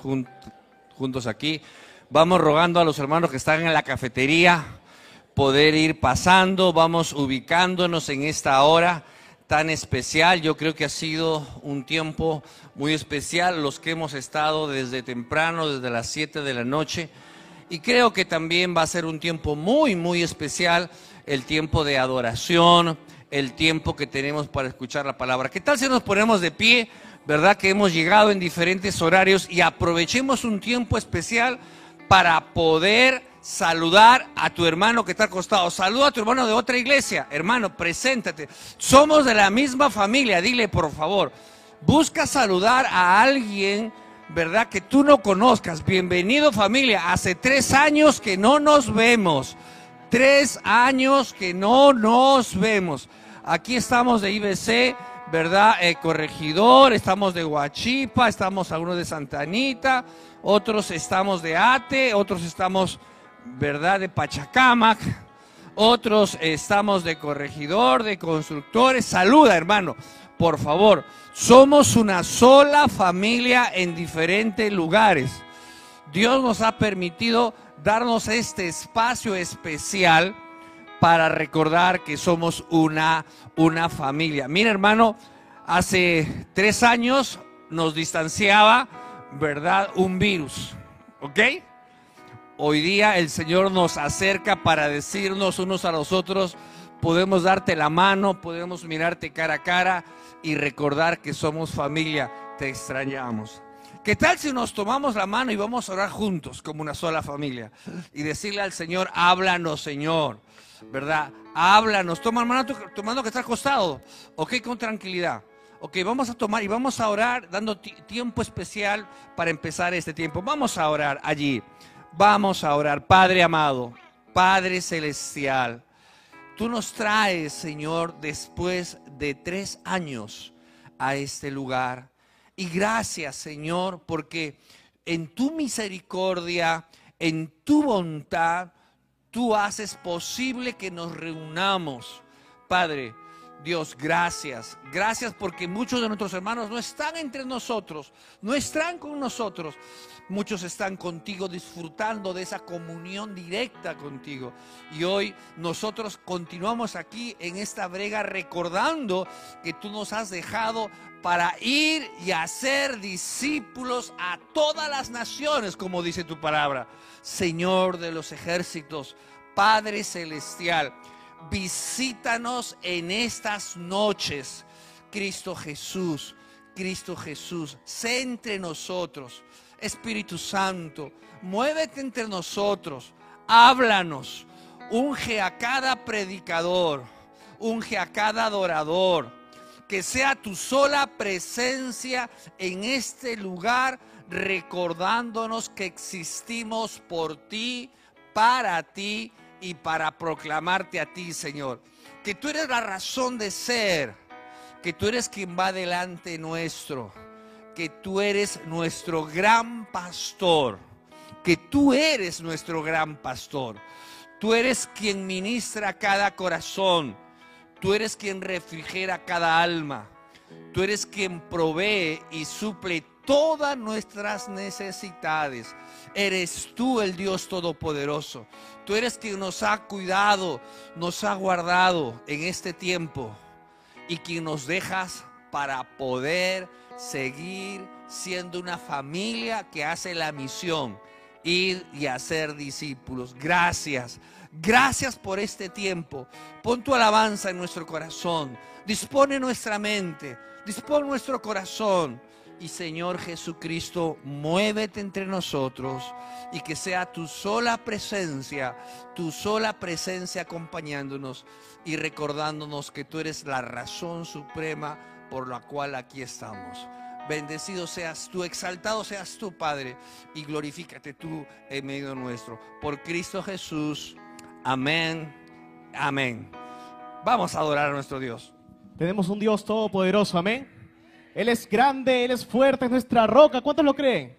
juntos aquí. Vamos rogando a los hermanos que están en la cafetería poder ir pasando, vamos ubicándonos en esta hora tan especial. Yo creo que ha sido un tiempo muy especial los que hemos estado desde temprano, desde las 7 de la noche. Y creo que también va a ser un tiempo muy, muy especial, el tiempo de adoración, el tiempo que tenemos para escuchar la palabra. ¿Qué tal si nos ponemos de pie? ¿Verdad que hemos llegado en diferentes horarios y aprovechemos un tiempo especial? para poder saludar a tu hermano que está al costado. Saluda a tu hermano de otra iglesia. Hermano, preséntate. Somos de la misma familia. Dile, por favor. Busca saludar a alguien, ¿verdad? Que tú no conozcas. Bienvenido familia. Hace tres años que no nos vemos. Tres años que no nos vemos. Aquí estamos de IBC, ¿verdad? Eh, corregidor, estamos de Huachipa, estamos algunos de Santa Anita otros estamos de Ate, otros estamos, ¿verdad?, de Pachacamac, otros estamos de corregidor, de constructores. Saluda, hermano, por favor. Somos una sola familia en diferentes lugares. Dios nos ha permitido darnos este espacio especial para recordar que somos una, una familia. Mira, hermano, hace tres años nos distanciaba ¿verdad? Un virus, ¿ok? Hoy día el Señor nos acerca para decirnos unos a los otros, podemos darte la mano, podemos mirarte cara a cara y recordar que somos familia, te extrañamos. ¿Qué tal si nos tomamos la mano y vamos a orar juntos como una sola familia? Y decirle al Señor, háblanos Señor, ¿verdad? Háblanos, toma mano tomando que está acostado, ok, con tranquilidad. Ok, vamos a tomar y vamos a orar dando tiempo especial para empezar este tiempo. Vamos a orar allí. Vamos a orar. Padre amado, Padre celestial, tú nos traes, Señor, después de tres años a este lugar. Y gracias, Señor, porque en tu misericordia, en tu bondad, tú haces posible que nos reunamos. Padre, Dios, gracias. Gracias porque muchos de nuestros hermanos no están entre nosotros, no están con nosotros. Muchos están contigo disfrutando de esa comunión directa contigo. Y hoy nosotros continuamos aquí en esta brega recordando que tú nos has dejado para ir y hacer discípulos a todas las naciones, como dice tu palabra. Señor de los ejércitos, Padre celestial visítanos en estas noches. Cristo Jesús, Cristo Jesús, sé entre nosotros. Espíritu Santo, muévete entre nosotros, háblanos, unge a cada predicador, unge a cada adorador, que sea tu sola presencia en este lugar, recordándonos que existimos por ti, para ti y para proclamarte a ti, Señor. Que tú eres la razón de ser, que tú eres quien va delante nuestro, que tú eres nuestro gran pastor, que tú eres nuestro gran pastor. Tú eres quien ministra cada corazón, tú eres quien refrigera cada alma, tú eres quien provee y suple todas nuestras necesidades. Eres tú el Dios Todopoderoso. Tú eres quien nos ha cuidado, nos ha guardado en este tiempo y quien nos dejas para poder seguir siendo una familia que hace la misión, ir y hacer discípulos. Gracias. Gracias por este tiempo. Pon tu alabanza en nuestro corazón. Dispone nuestra mente. Dispone nuestro corazón y Señor Jesucristo, muévete entre nosotros y que sea tu sola presencia, tu sola presencia acompañándonos y recordándonos que tú eres la razón suprema por la cual aquí estamos. Bendecido seas tú, exaltado seas tú, Padre, y glorifícate tú en medio nuestro. Por Cristo Jesús. Amén. Amén. Vamos a adorar a nuestro Dios. Tenemos un Dios todopoderoso. Amén. Él es grande, Él es fuerte, es nuestra roca. ¿Cuántos lo creen?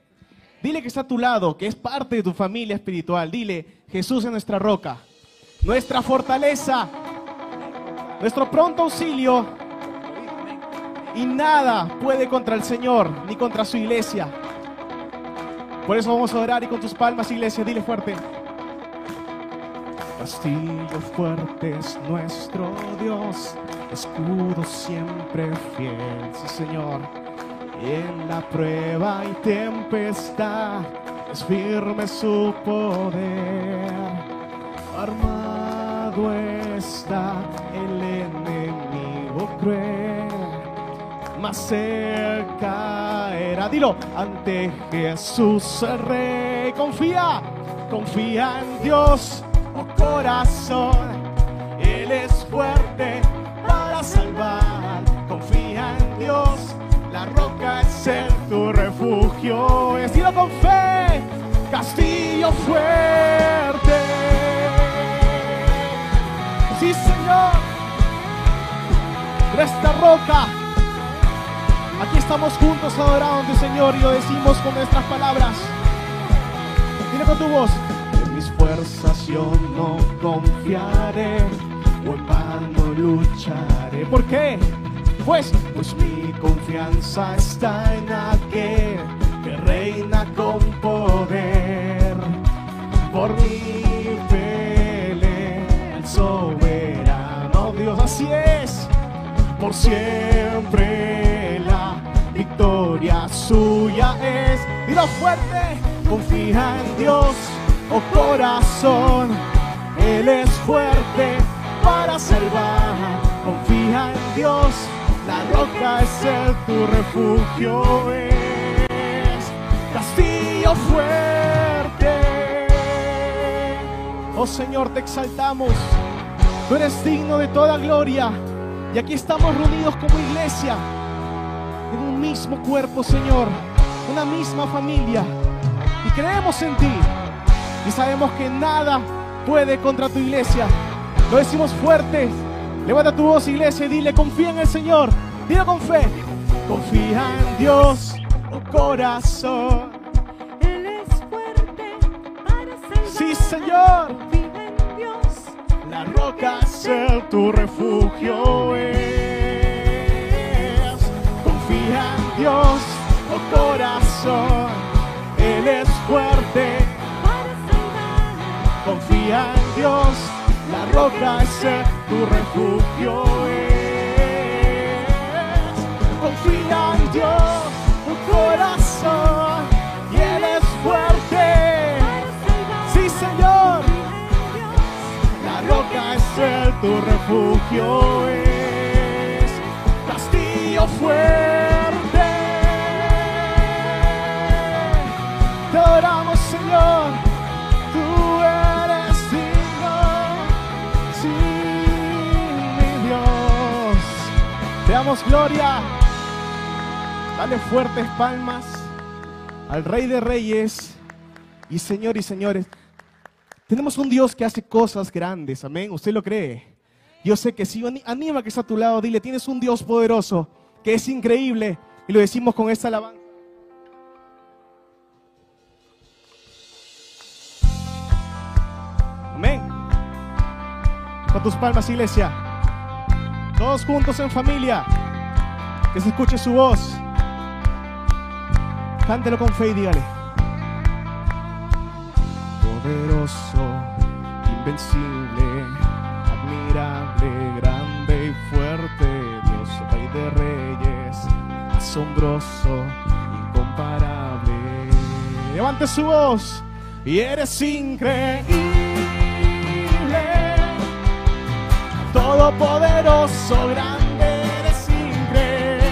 Dile que está a tu lado, que es parte de tu familia espiritual. Dile, Jesús es nuestra roca, nuestra fortaleza, nuestro pronto auxilio. Y nada puede contra el Señor ni contra su iglesia. Por eso vamos a orar y con tus palmas, iglesia, dile fuerte. Castillo fuerte es nuestro Dios, escudo siempre fiel, sí Señor. En la prueba y tempestad es firme su poder. Armado está el enemigo cruel, más cerca era, dilo, ante Jesús Rey. Confía, confía en Dios, oh corazón, Él es fuerte para salvar. Confía en Dios, la roca es el tu refugio. Es dilo con fe, castillo fuerte. Sí, Señor, nuestra roca. Aquí estamos juntos adorando, Señor, y lo decimos con nuestras palabras. Dile con tu voz. Fuerzas yo no confiaré, o en vano lucharé. ¿Por qué? Pues, pues mi confianza está en aquel que reina con poder. Por mi pelea, el soberano Dios, así es, por siempre la victoria suya es. Dilo fuerte, confía en Dios, oh corazón, Él es fuerte para salvar. Confía en Dios, la roca es el tu refugio, es castillo fuerte. Oh Señor, te exaltamos, tú eres digno de toda gloria. Y aquí estamos reunidos como iglesia, en un mismo cuerpo, Señor, una misma familia. Y creemos en ti. Y sabemos que nada puede contra tu iglesia. Lo decimos fuerte. Levanta tu voz, iglesia, y dile, confía en el Señor. Dile con fe. Confía en Dios, oh corazón. Él es fuerte para salvar. Sí, Señor. Confía en Dios. La roca es tu refugio es. Confía en Dios, oh corazón. Confía en Dios. La roca es tu refugio es. Confía en Dios, tu corazón. Y Él fuerte. Sí, Señor. La roca es el tu refugio es castillo fuerte. Te adoramos, Señor. Damos gloria. Dale fuertes palmas al Rey de Reyes y Señor y señores. Tenemos un Dios que hace cosas grandes, amén. ¿Usted lo cree? Yo sé que sí. Ani- Anima que está a tu lado, dile, tienes un Dios poderoso, que es increíble. Y lo decimos con esta alabanza. Amén. Con tus palmas, iglesia. Todos juntos en familia. Que se escuche su voz. Cántelo con fe y dígale poderoso, invencible, admirable, grande y fuerte, Dios Rey de Reyes, asombroso, incomparable. Levante su voz y eres increíble, todopoderoso, grande, eres increíble.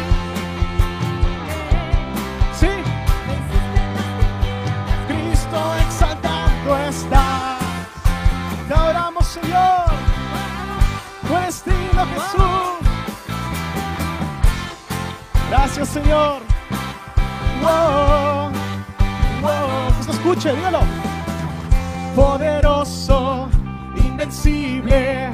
Sí. Cristo exaltando está. Te adoramos, Señor. Eres digno, Jesús. Gracias, Señor. Wow, wow. Que se escuche, dígalo. Poderoso, invencible,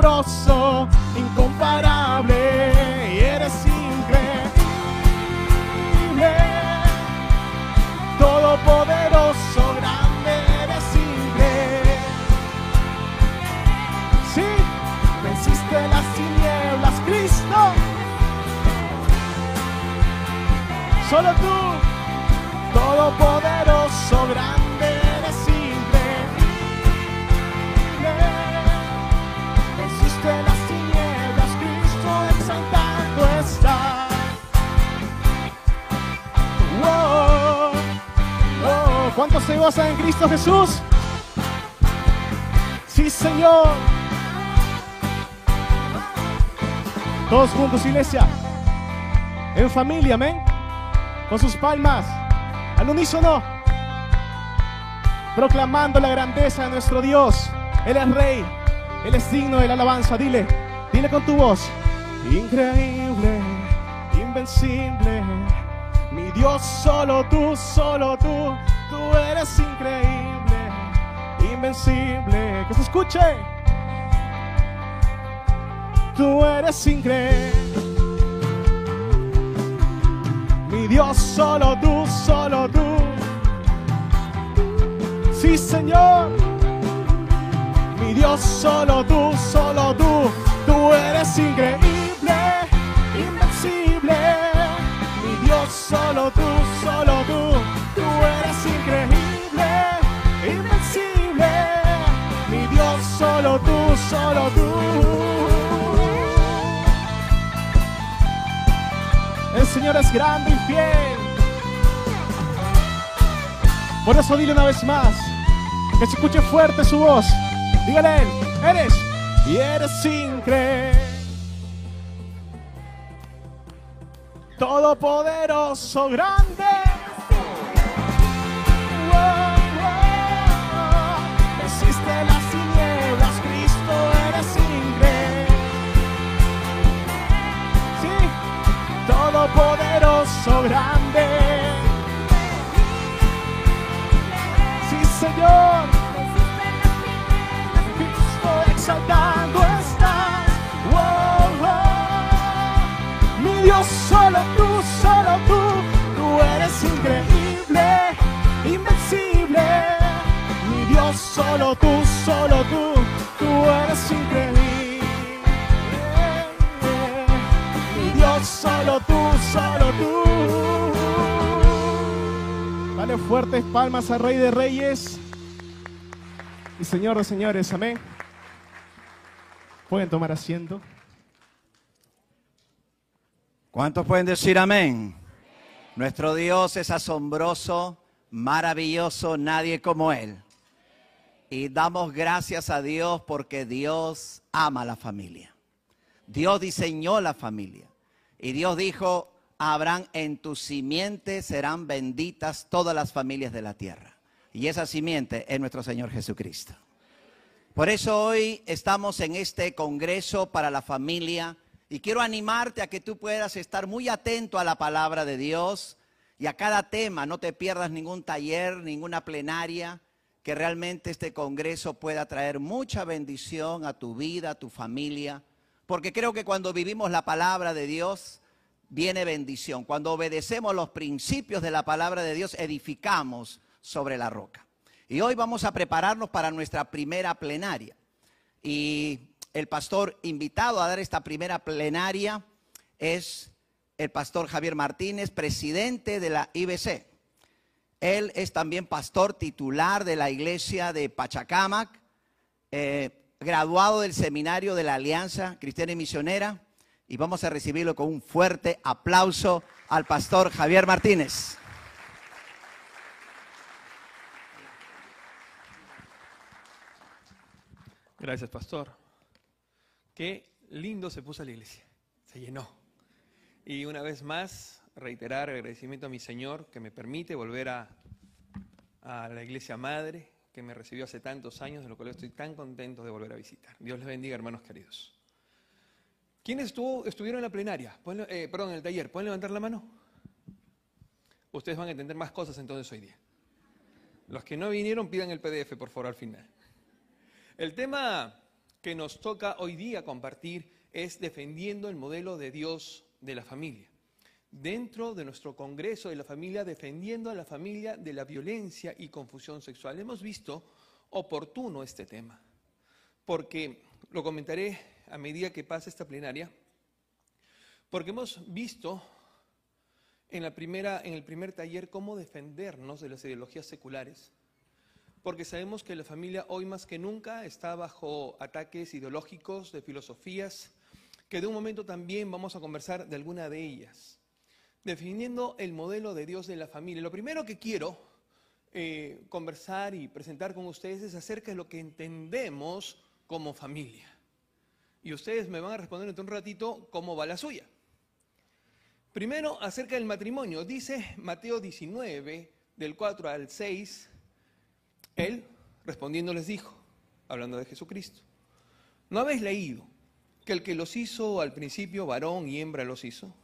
asombroso, se gozan en Cristo Jesús? Sí, Señor. Todos juntos, iglesia. En familia, amén. Con sus palmas. Al unísono. Proclamando la grandeza de nuestro Dios. Él es rey. Él es digno de la alabanza. Dile, dile con tu voz. Increíble, invencible. Mi Dios, solo tú, solo tú. Tú eres increíble, invencible. Que se escuche. Tú eres increíble. Mi Dios, solo tú, solo tú. Sí, Señor. Mi Dios, solo tú, solo tú. Tú eres increíble, invencible. Mi Dios, solo tú, solo tú. Tú eres solo tú, solo tú. El Señor es grande y fiel. Por eso dile una vez más, que se escuche fuerte su voz. Dígale él, eres y eres increíble. Todopoderoso, grande. Todopoderoso, grande. Sí, Señor. Cristo exaltando está. Wow, wow. Mi Dios, solo tú, solo tú. Tú eres increíble, invencible. Mi Dios, solo tú, solo tú. Tú eres increíble. Fuertes palmas al Rey de Reyes y Señor de Señores. Amén. Pueden tomar asiento. ¿Cuántos pueden decir amén? Nuestro Dios es asombroso, maravilloso, nadie como Él. Y damos gracias a Dios porque Dios ama la familia. Dios diseñó la familia. Y Dios dijo, Abraham, en tu simiente serán benditas todas las familias de la tierra. Y esa simiente es nuestro Señor Jesucristo. Por eso hoy estamos en este Congreso para la Familia y quiero animarte a que tú puedas estar muy atento a la palabra de Dios y a cada tema. No te pierdas ningún taller, ninguna plenaria, que realmente este Congreso pueda traer mucha bendición a tu vida, a tu familia. Porque creo que cuando vivimos la palabra de Dios, viene bendición. Cuando obedecemos los principios de la palabra de Dios, edificamos sobre la roca. Y hoy vamos a prepararnos para nuestra primera plenaria. Y el pastor invitado a dar esta primera plenaria es el pastor Javier Martínez, presidente de la IBC. Él es también pastor titular de la iglesia de Pachacamac, eh, graduado del seminario de la Alianza Cristiana y Misionera. Y vamos a recibirlo con un fuerte aplauso al pastor Javier Martínez. Gracias, pastor. Qué lindo se puso la iglesia. Se llenó. Y una vez más, reiterar el agradecimiento a mi Señor que me permite volver a, a la iglesia madre que me recibió hace tantos años, de lo cual estoy tan contento de volver a visitar. Dios les bendiga, hermanos queridos. ¿Quiénes estuvo, estuvieron en la plenaria? Eh, perdón, en el taller. ¿Pueden levantar la mano? Ustedes van a entender más cosas entonces hoy día. Los que no vinieron, pidan el PDF, por favor, al final. El tema que nos toca hoy día compartir es defendiendo el modelo de Dios de la familia. Dentro de nuestro Congreso de la Familia, defendiendo a la familia de la violencia y confusión sexual. Hemos visto oportuno este tema, porque lo comentaré a medida que pase esta plenaria, porque hemos visto en, la primera, en el primer taller cómo defendernos de las ideologías seculares, porque sabemos que la familia hoy más que nunca está bajo ataques ideológicos, de filosofías, que de un momento también vamos a conversar de alguna de ellas. Definiendo el modelo de Dios de la familia. Lo primero que quiero eh, conversar y presentar con ustedes es acerca de lo que entendemos como familia. Y ustedes me van a responder en un ratito cómo va la suya. Primero, acerca del matrimonio. Dice Mateo 19, del 4 al 6, él respondiendo les dijo, hablando de Jesucristo, ¿no habéis leído que el que los hizo al principio, varón y hembra los hizo?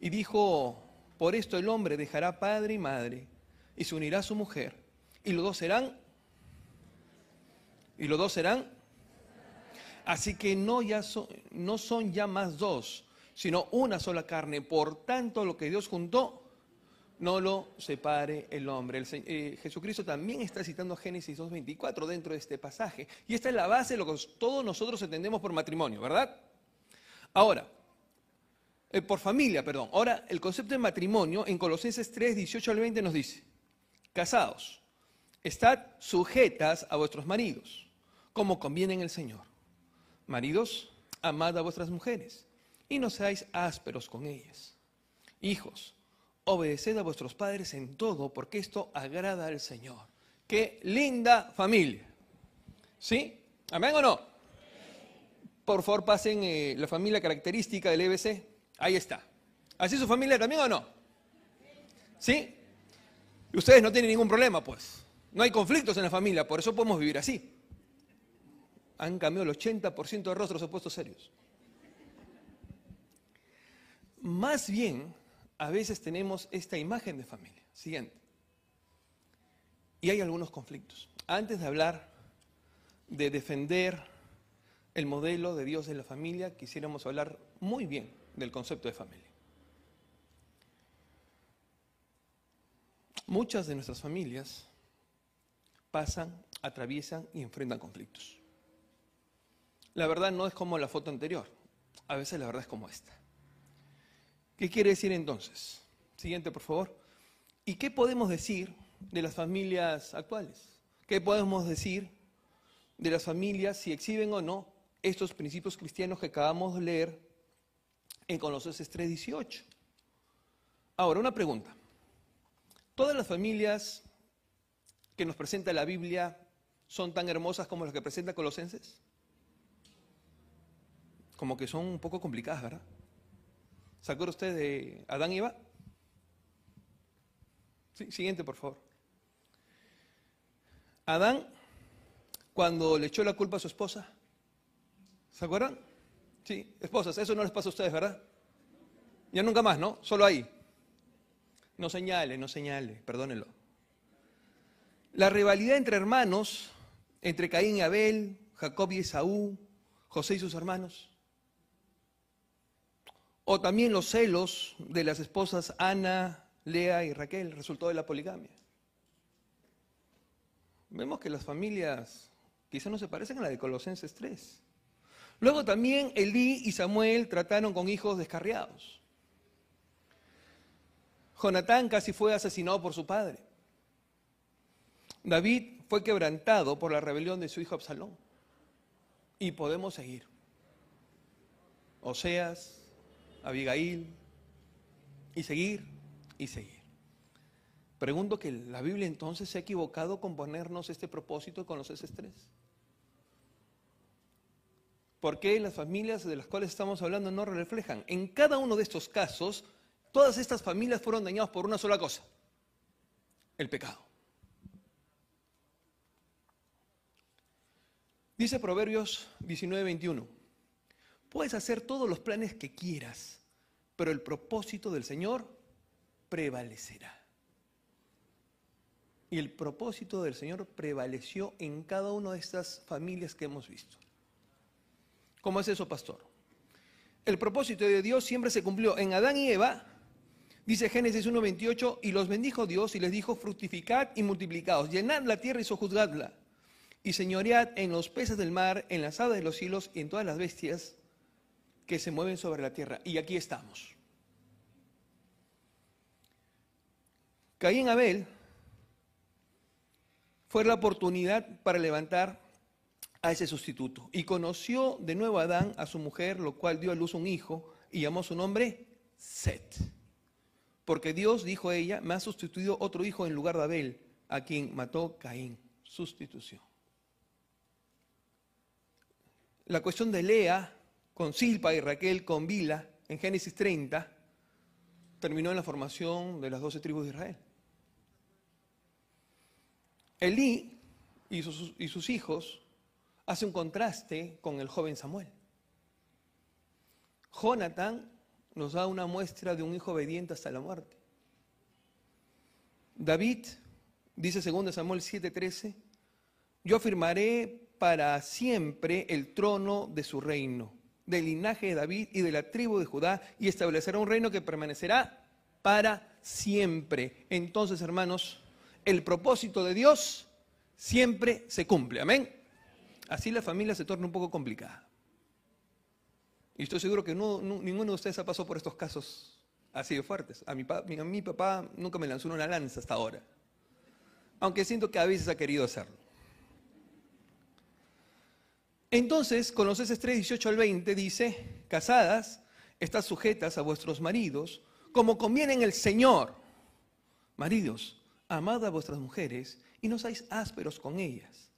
Y dijo, por esto el hombre dejará padre y madre y se unirá a su mujer, y los dos serán, y los dos serán, así que no, ya no son ya más dos, sino una sola carne. Por tanto, lo que Dios juntó, no lo separe el hombre. Eh, Jesucristo también está citando Génesis 2.24 dentro de este pasaje. Y esta es la base de lo que todos nosotros entendemos por matrimonio, ¿verdad? Ahora, eh, por familia, perdón. Ahora, el concepto de matrimonio en Colosenses 3, 18 al 20 nos dice, casados, estad sujetas a vuestros maridos, como conviene en el Señor. Maridos, amad a vuestras mujeres y no seáis ásperos con ellas. Hijos, obedeced a vuestros padres en todo, porque esto agrada al Señor. Qué linda familia. ¿Sí? ¿Amén o no? Por favor, pasen eh, la familia característica del EBC. Ahí está. ¿Así su familia también o no? ¿Sí? Ustedes no tienen ningún problema, pues. No hay conflictos en la familia, por eso podemos vivir así. Han cambiado el 80% de rostros opuestos serios. Más bien, a veces tenemos esta imagen de familia. Siguiente. Y hay algunos conflictos. Antes de hablar de defender el modelo de Dios de la familia, quisiéramos hablar muy bien del concepto de familia. Muchas de nuestras familias pasan, atraviesan y enfrentan conflictos. La verdad no es como la foto anterior, a veces la verdad es como esta. ¿Qué quiere decir entonces? Siguiente, por favor. ¿Y qué podemos decir de las familias actuales? ¿Qué podemos decir de las familias si exhiben o no estos principios cristianos que acabamos de leer en Colosenses 3:18? Ahora, una pregunta. ¿Todas las familias que nos presenta la Biblia son tan hermosas como las que presenta Colosenses? Como que son un poco complicadas, ¿verdad? ¿Se acuerda usted de Adán y Eva? Sí, siguiente, por favor. Adán, cuando le echó la culpa a su esposa, ¿se acuerdan? Sí, esposas, eso no les pasa a ustedes, ¿verdad? Ya nunca más, ¿no? Solo ahí. No señale, no señale, perdónenlo. La rivalidad entre hermanos, entre Caín y Abel, Jacob y Esaú, José y sus hermanos. O también los celos de las esposas Ana, Lea y Raquel, resultó de la poligamia. Vemos que las familias quizás no se parecen a la de Colosenses 3. Luego también Elí y Samuel trataron con hijos descarriados. Jonatán casi fue asesinado por su padre. David fue quebrantado por la rebelión de su hijo Absalón. Y podemos seguir. Oseas, Abigail, y seguir, y seguir. Pregunto que la Biblia entonces se ha equivocado con ponernos este propósito con los S3. ¿Por qué las familias de las cuales estamos hablando no reflejan? En cada uno de estos casos, todas estas familias fueron dañadas por una sola cosa, el pecado. Dice Proverbios 19, 21. Puedes hacer todos los planes que quieras, pero el propósito del Señor prevalecerá. Y el propósito del Señor prevaleció en cada una de estas familias que hemos visto. ¿Cómo es eso, pastor? El propósito de Dios siempre se cumplió en Adán y Eva. Dice Génesis 1.28, y los bendijo Dios y les dijo, fructificad y multiplicaos, llenad la tierra y sojuzgadla, y señoread en los peces del mar, en las aves de los cielos y en todas las bestias que se mueven sobre la tierra. Y aquí estamos. Caín Abel fue la oportunidad para levantar a ese sustituto. Y conoció de nuevo a Adán, a su mujer, lo cual dio a luz un hijo y llamó su nombre Set. Porque Dios, dijo ella, me ha sustituido otro hijo en lugar de Abel, a quien mató Caín. Sustitución. La cuestión de Lea con Silpa y Raquel con Bila en Génesis 30 terminó en la formación de las doce tribus de Israel. Elí y sus, y sus hijos hace un contraste con el joven Samuel. Jonathan nos da una muestra de un hijo obediente hasta la muerte. David, dice 2 Samuel 7:13, yo afirmaré para siempre el trono de su reino, del linaje de David y de la tribu de Judá, y establecerá un reino que permanecerá para siempre. Entonces, hermanos, el propósito de Dios siempre se cumple. Amén. Así la familia se torna un poco complicada. Y estoy seguro que no, no- ninguno de ustedes ha pasado por estos casos así de fuertes. A mi- a mi papá nunca me lanzó una lanza hasta ahora. Aunque siento que a veces ha querido hacerlo. Entonces, Colosenses 3, 18 al 20 dice, casadas, estás sujetas a vuestros maridos, como conviene en el Señor. Maridos, amad a vuestras mujeres y no seáis ásperos con ellas.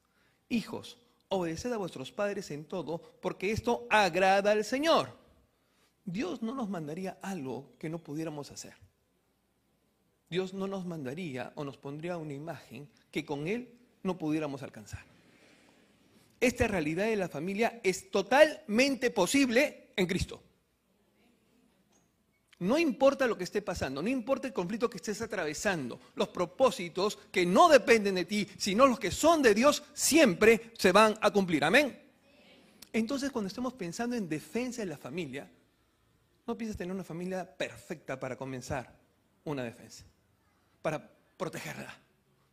Hijos, obedeced a vuestros padres en todo, porque esto agrada al Señor. Dios no nos mandaría algo que no pudiéramos hacer. Dios no nos mandaría o nos pondría una imagen que con Él no pudiéramos alcanzar. Esta realidad de la familia es totalmente posible en Cristo. No importa lo que esté pasando, no importa el conflicto que estés atravesando, los propósitos que no dependen de ti, sino los que son de Dios, siempre se van a cumplir. Amén. Entonces, cuando estemos pensando en defensa de la familia, no pienses tener una familia perfecta para comenzar una defensa, para protegerla,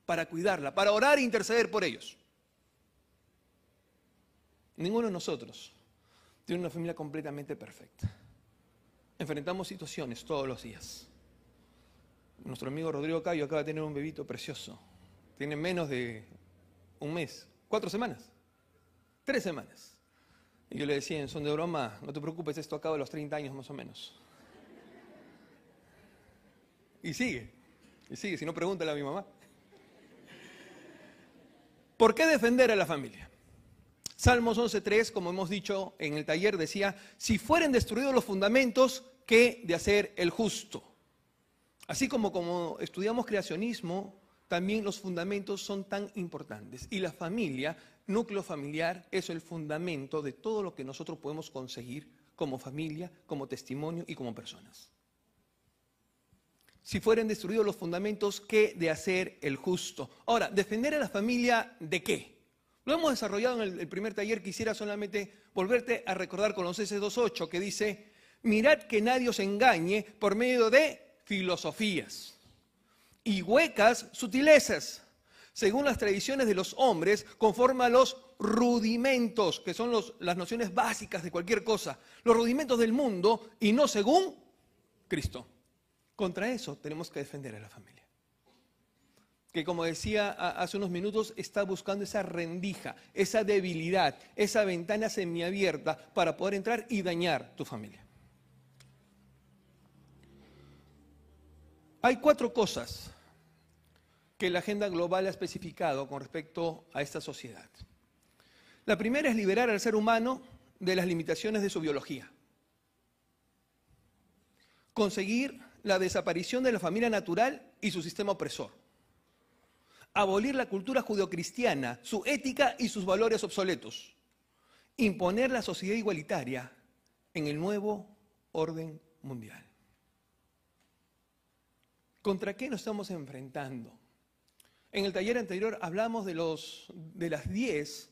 para cuidarla, para orar e interceder por ellos. Ninguno de nosotros tiene una familia completamente perfecta. Enfrentamos situaciones todos los días. Nuestro amigo Rodrigo Cayo acaba de tener un bebito precioso. Tiene menos de un mes, cuatro semanas, tres semanas. Y yo le decía en son de broma, no te preocupes, esto acaba a los 30 años más o menos. Y sigue, y sigue, si no pregúntale a mi mamá. ¿Por qué defender a la familia? Salmos 11.3, como hemos dicho en el taller, decía, si fueren destruidos los fundamentos, ¿qué de hacer el justo? Así como como estudiamos creacionismo, también los fundamentos son tan importantes. Y la familia, núcleo familiar, es el fundamento de todo lo que nosotros podemos conseguir como familia, como testimonio y como personas. Si fueren destruidos los fundamentos, ¿qué de hacer el justo? Ahora, ¿defender a la familia de qué? Lo hemos desarrollado en el, primer taller, quisiera solamente volverte a recordar con los S28 que dice, mirad que nadie os engañe por medio de filosofías y huecas sutilezas, según las tradiciones de los hombres, conforme a los rudimentos, que son las nociones básicas de cualquier cosa, los rudimentos del mundo y no según Cristo. Contra eso tenemos que defender a la familia. Que como decía hace unos minutos, está buscando esa rendija, esa debilidad, esa ventana semiabierta para poder entrar y dañar tu familia. Hay cuatro cosas que la agenda global ha especificado con respecto a esta sociedad. La primera es liberar al ser humano de las limitaciones de su biología. Conseguir la desaparición de la familia natural y su sistema opresor. Abolir la cultura judeocristiana, su ética y sus valores obsoletos. Imponer la sociedad igualitaria en el nuevo orden mundial. ¿Contra qué nos estamos enfrentando? En el taller anterior hablamos de los, de las 10,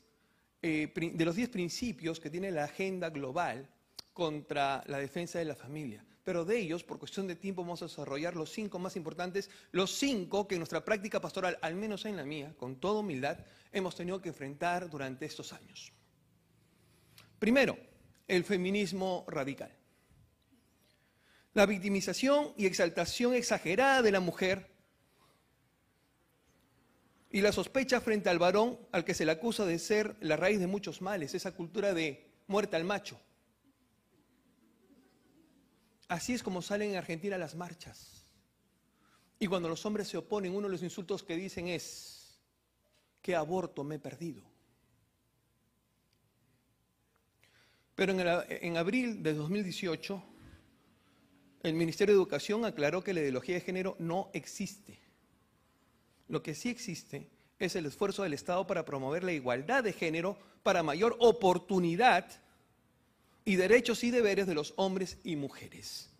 eh, de los 10 principios que tiene la agenda global contra la defensa de la familia. Pero de ellos, por cuestión de tiempo, vamos a desarrollar los cinco más importantes, los cinco que en nuestra práctica pastoral, al menos en la mía, con toda humildad, hemos tenido que enfrentar durante estos años. Primero, el feminismo radical. La victimización y exaltación exagerada de la mujer y la sospecha frente al varón al que se le acusa de ser la raíz de muchos males, esa cultura de muerte al macho. Así es como salen en Argentina las marchas. Y cuando los hombres se oponen, uno de los insultos que dicen es, ¿qué aborto me he perdido? Pero en, en abril de 2018, el Ministerio de Educación aclaró que la ideología de género no existe. Lo que sí existe es el esfuerzo del Estado para promover la igualdad de género para mayor oportunidad y derechos y deberes de los hombres y mujeres.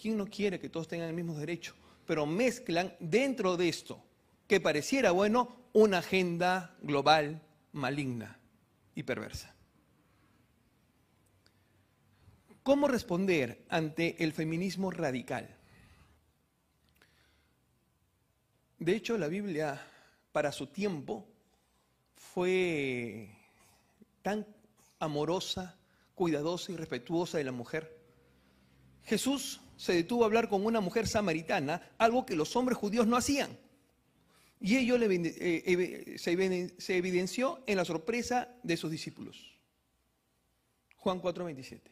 ¿Quién no quiere que todos tengan el mismo derecho? Pero mezclan dentro de esto, que pareciera bueno, una agenda global maligna y perversa. ¿Cómo responder ante el feminismo radical? De hecho, la Biblia, para su tiempo, fue tan amorosa, cuidadosa y respetuosa de la mujer. Jesús se detuvo a hablar con una mujer samaritana, algo que los hombres judíos no hacían. Y ello eh, se se evidenció en la sorpresa de sus discípulos. Juan 4:27.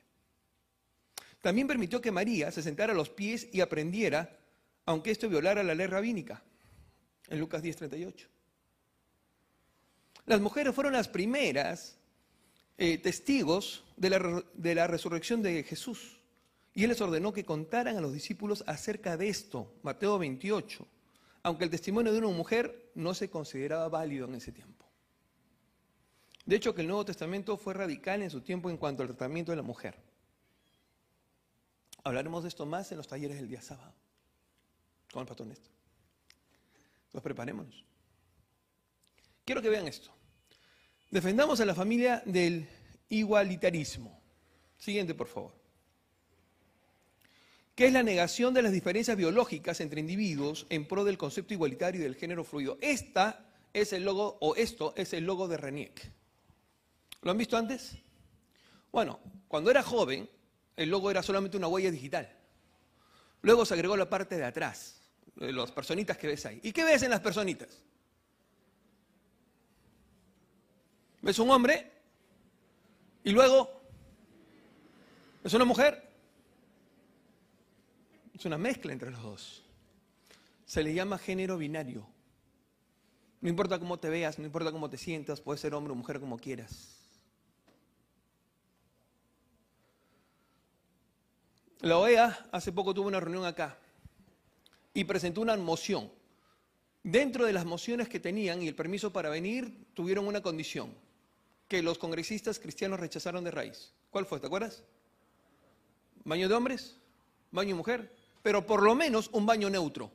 También permitió que María se sentara a los pies y aprendiera, aunque esto violara la ley rabínica, en Lucas 10:38. Las mujeres fueron las primeras eh, testigos de la, resurrección de Jesús. Y Él les ordenó que contaran a los discípulos acerca de esto, Mateo 28, aunque el testimonio de una mujer no se consideraba válido en ese tiempo. De hecho, que el Nuevo Testamento fue radical en su tiempo en cuanto al tratamiento de la mujer. Hablaremos de esto más en los talleres del día sábado, con el pastor Néstor. Entonces preparémonos. Quiero que vean esto. Defendamos a la familia del igualitarismo. Siguiente, por favor. Que es la negación de las diferencias biológicas entre individuos en pro del concepto igualitario y del género fluido. Esta es el logo, o esto es el logo de RENIEC. ¿Lo han visto antes? Bueno, cuando era joven, el logo era solamente una huella digital. Luego se agregó la parte de atrás, de las personitas que ves ahí. ¿Y qué ves en las personitas? ¿Ves un hombre? Y luego, ¿es una mujer? Es una mezcla entre los dos. Se le llama género binario. No importa cómo te veas, no importa cómo te sientas, puedes ser hombre o mujer como quieras. La OEA hace poco tuvo una reunión acá y presentó una moción. Dentro de las mociones que tenían y el permiso para venir, tuvieron una condición que los congresistas cristianos rechazaron de raíz. ¿Cuál fue? ¿Te acuerdas? ¿Baño de hombres? ¿Baño de mujer? Pero por lo menos un baño neutro.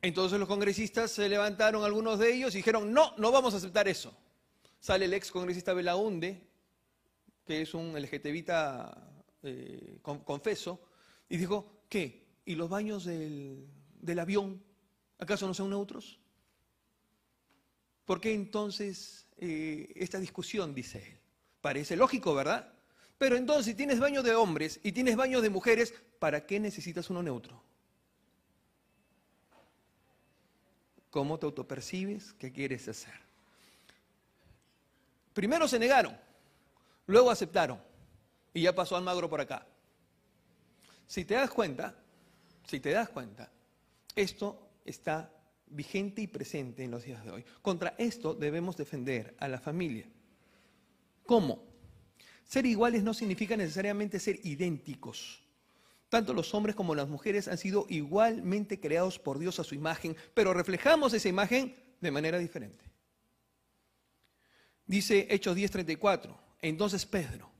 Entonces los congresistas se levantaron, algunos de ellos, y dijeron, no, no vamos a aceptar eso. Sale el ex congresista Belaunde, que es un LGTBita eh, con- confeso, y dijo, ¿qué? ¿Y los baños del, del avión acaso no son neutros? ¿Por qué entonces eh, esta discusión, dice él? Parece lógico, ¿verdad? Pero entonces, si tienes baño de hombres y tienes baños de mujeres, ¿para qué necesitas uno neutro? ¿Cómo te autopercibes? ¿Qué quieres hacer? Primero se negaron, luego aceptaron y ya pasó Almagro por acá. Si te das cuenta, si te das cuenta, esto está vigente y presente en los días de hoy. Contra esto debemos defender a la familia. ¿Cómo? Ser iguales no significa necesariamente ser idénticos. Tanto los hombres como las mujeres han sido igualmente creados por Dios a su imagen, pero reflejamos esa imagen de manera diferente. Dice Hechos 10:34, entonces Pedro,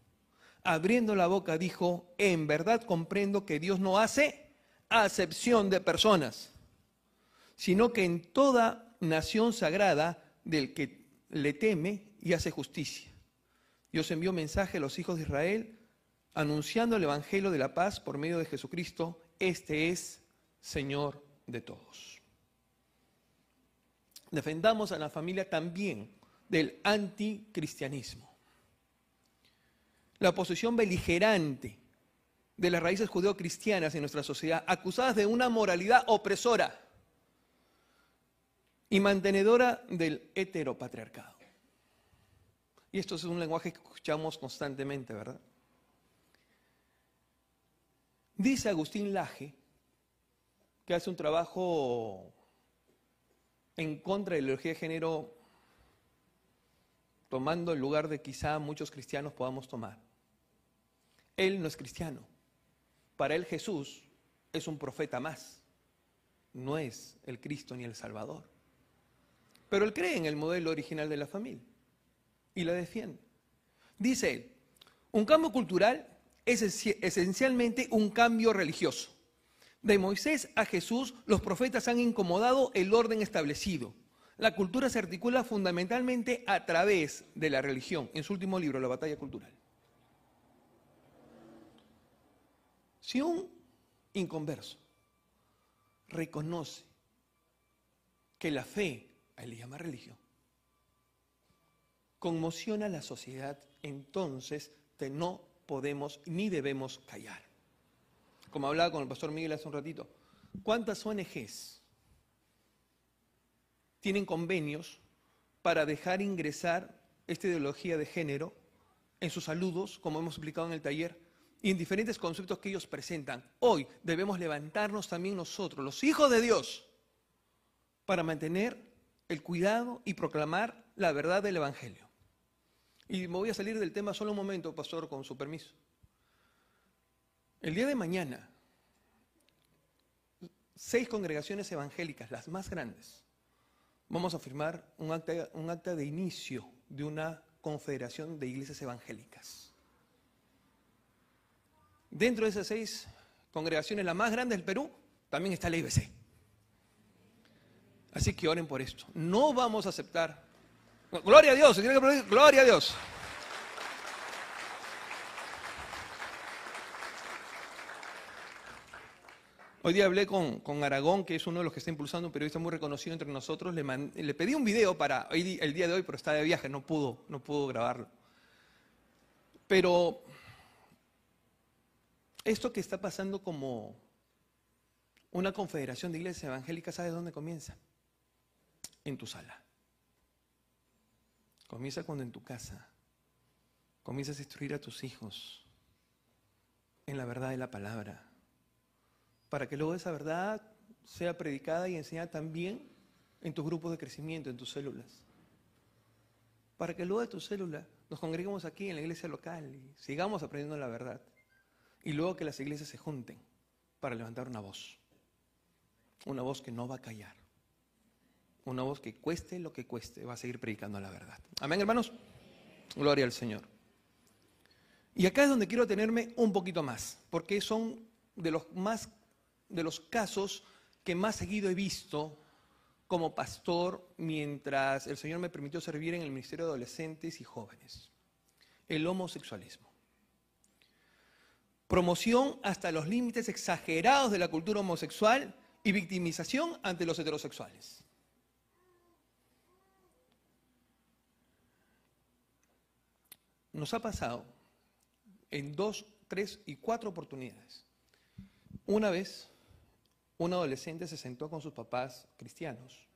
abriendo la boca, dijo, en verdad comprendo que Dios no hace acepción de personas, sino que en toda nación sagrada del que le teme y hace justicia. Dios envió mensaje a los hijos de Israel anunciando el Evangelio de la paz por medio de Jesucristo. Este es Señor de todos. Defendamos a la familia también del anticristianismo. La oposición beligerante de las raíces judeocristianas en nuestra sociedad, acusadas de una moralidad opresora, y mantenedora del heteropatriarcado. Y esto es un lenguaje que escuchamos constantemente, ¿verdad? Dice Agustín Laje, que hace un trabajo en contra de la ideología de género, tomando el lugar de quizá muchos cristianos podamos tomar. Él no es cristiano. Para él Jesús es un profeta más. No es el Cristo ni el Salvador. Pero él cree en el modelo original de la familia y la defiende. Dice él, un cambio cultural es esencialmente un cambio religioso. De Moisés a Jesús, los profetas han incomodado el orden establecido. La cultura se articula fundamentalmente a través de la religión, en su último libro, La batalla cultural. Si un inconverso reconoce que la fe, él llama religión, conmociona a la sociedad, entonces no podemos ni debemos callar. Como hablaba con el pastor Miguel hace un ratito, ¿cuántas ONGs tienen convenios para dejar ingresar esta ideología de género en sus saludos, como hemos explicado en el taller, y en diferentes conceptos que ellos presentan. Hoy debemos levantarnos también nosotros, los hijos de Dios, para mantener el cuidado y proclamar la verdad del Evangelio. Y me voy a salir del tema solo un momento, pastor, con su permiso. El día de mañana, seis congregaciones evangélicas, las más grandes, vamos a firmar un acta, un acta de inicio de una confederación de iglesias evangélicas. Dentro de esas seis congregaciones, la más grande del Perú, también está la IBC. Así que oren por esto. No vamos a aceptar. Gloria a Dios, gloria a Dios. Hoy día hablé con, Aragón, que es uno de los que está impulsando un periodista muy reconocido entre nosotros. Le, pedí un video para el día de hoy, pero está de viaje, no pudo, no pudo grabarlo. Pero esto que está pasando como una confederación de iglesias evangélicas, ¿sabes dónde comienza? En tu sala. Comienza cuando en tu casa comienzas a instruir a tus hijos en la verdad de la palabra, para que luego esa verdad sea predicada y enseñada también en tus grupos de crecimiento, en tus células. Para que luego de tu célula nos congreguemos aquí en la iglesia local y sigamos aprendiendo la verdad y luego que las iglesias se junten para levantar una voz. Una voz que no va a callar. Una voz que cueste lo que cueste, va a seguir predicando la verdad. Amén, hermanos. Gloria al Señor. Y acá es donde quiero tenerme un poquito más, porque son de los más de los casos que más seguido he visto como pastor mientras el Señor me permitió servir en el Ministerio de Adolescentes y Jóvenes. El homosexualismo promoción hasta los límites exagerados de la cultura homosexual y victimización ante los heterosexuales. Nos ha pasado en dos, tres y cuatro oportunidades. Una vez, un adolescente se sentó con sus papás cristianos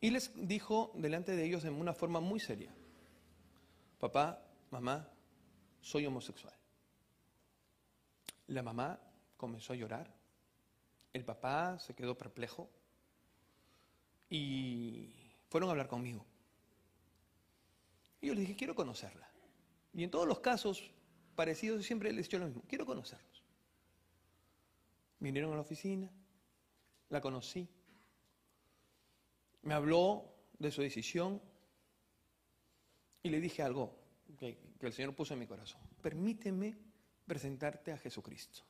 y les dijo delante de ellos en una forma muy seria, papá, mamá, soy homosexual. La mamá comenzó a llorar, el papá se quedó perplejo y fueron a hablar conmigo. Y yo les dije, quiero conocerla. Y en todos los casos parecidos siempre les he lo mismo, quiero conocerlos. Vinieron a la oficina, la conocí, me habló de su decisión y le dije algo que el Señor puso en mi corazón. Permíteme presentarte a Jesucristo.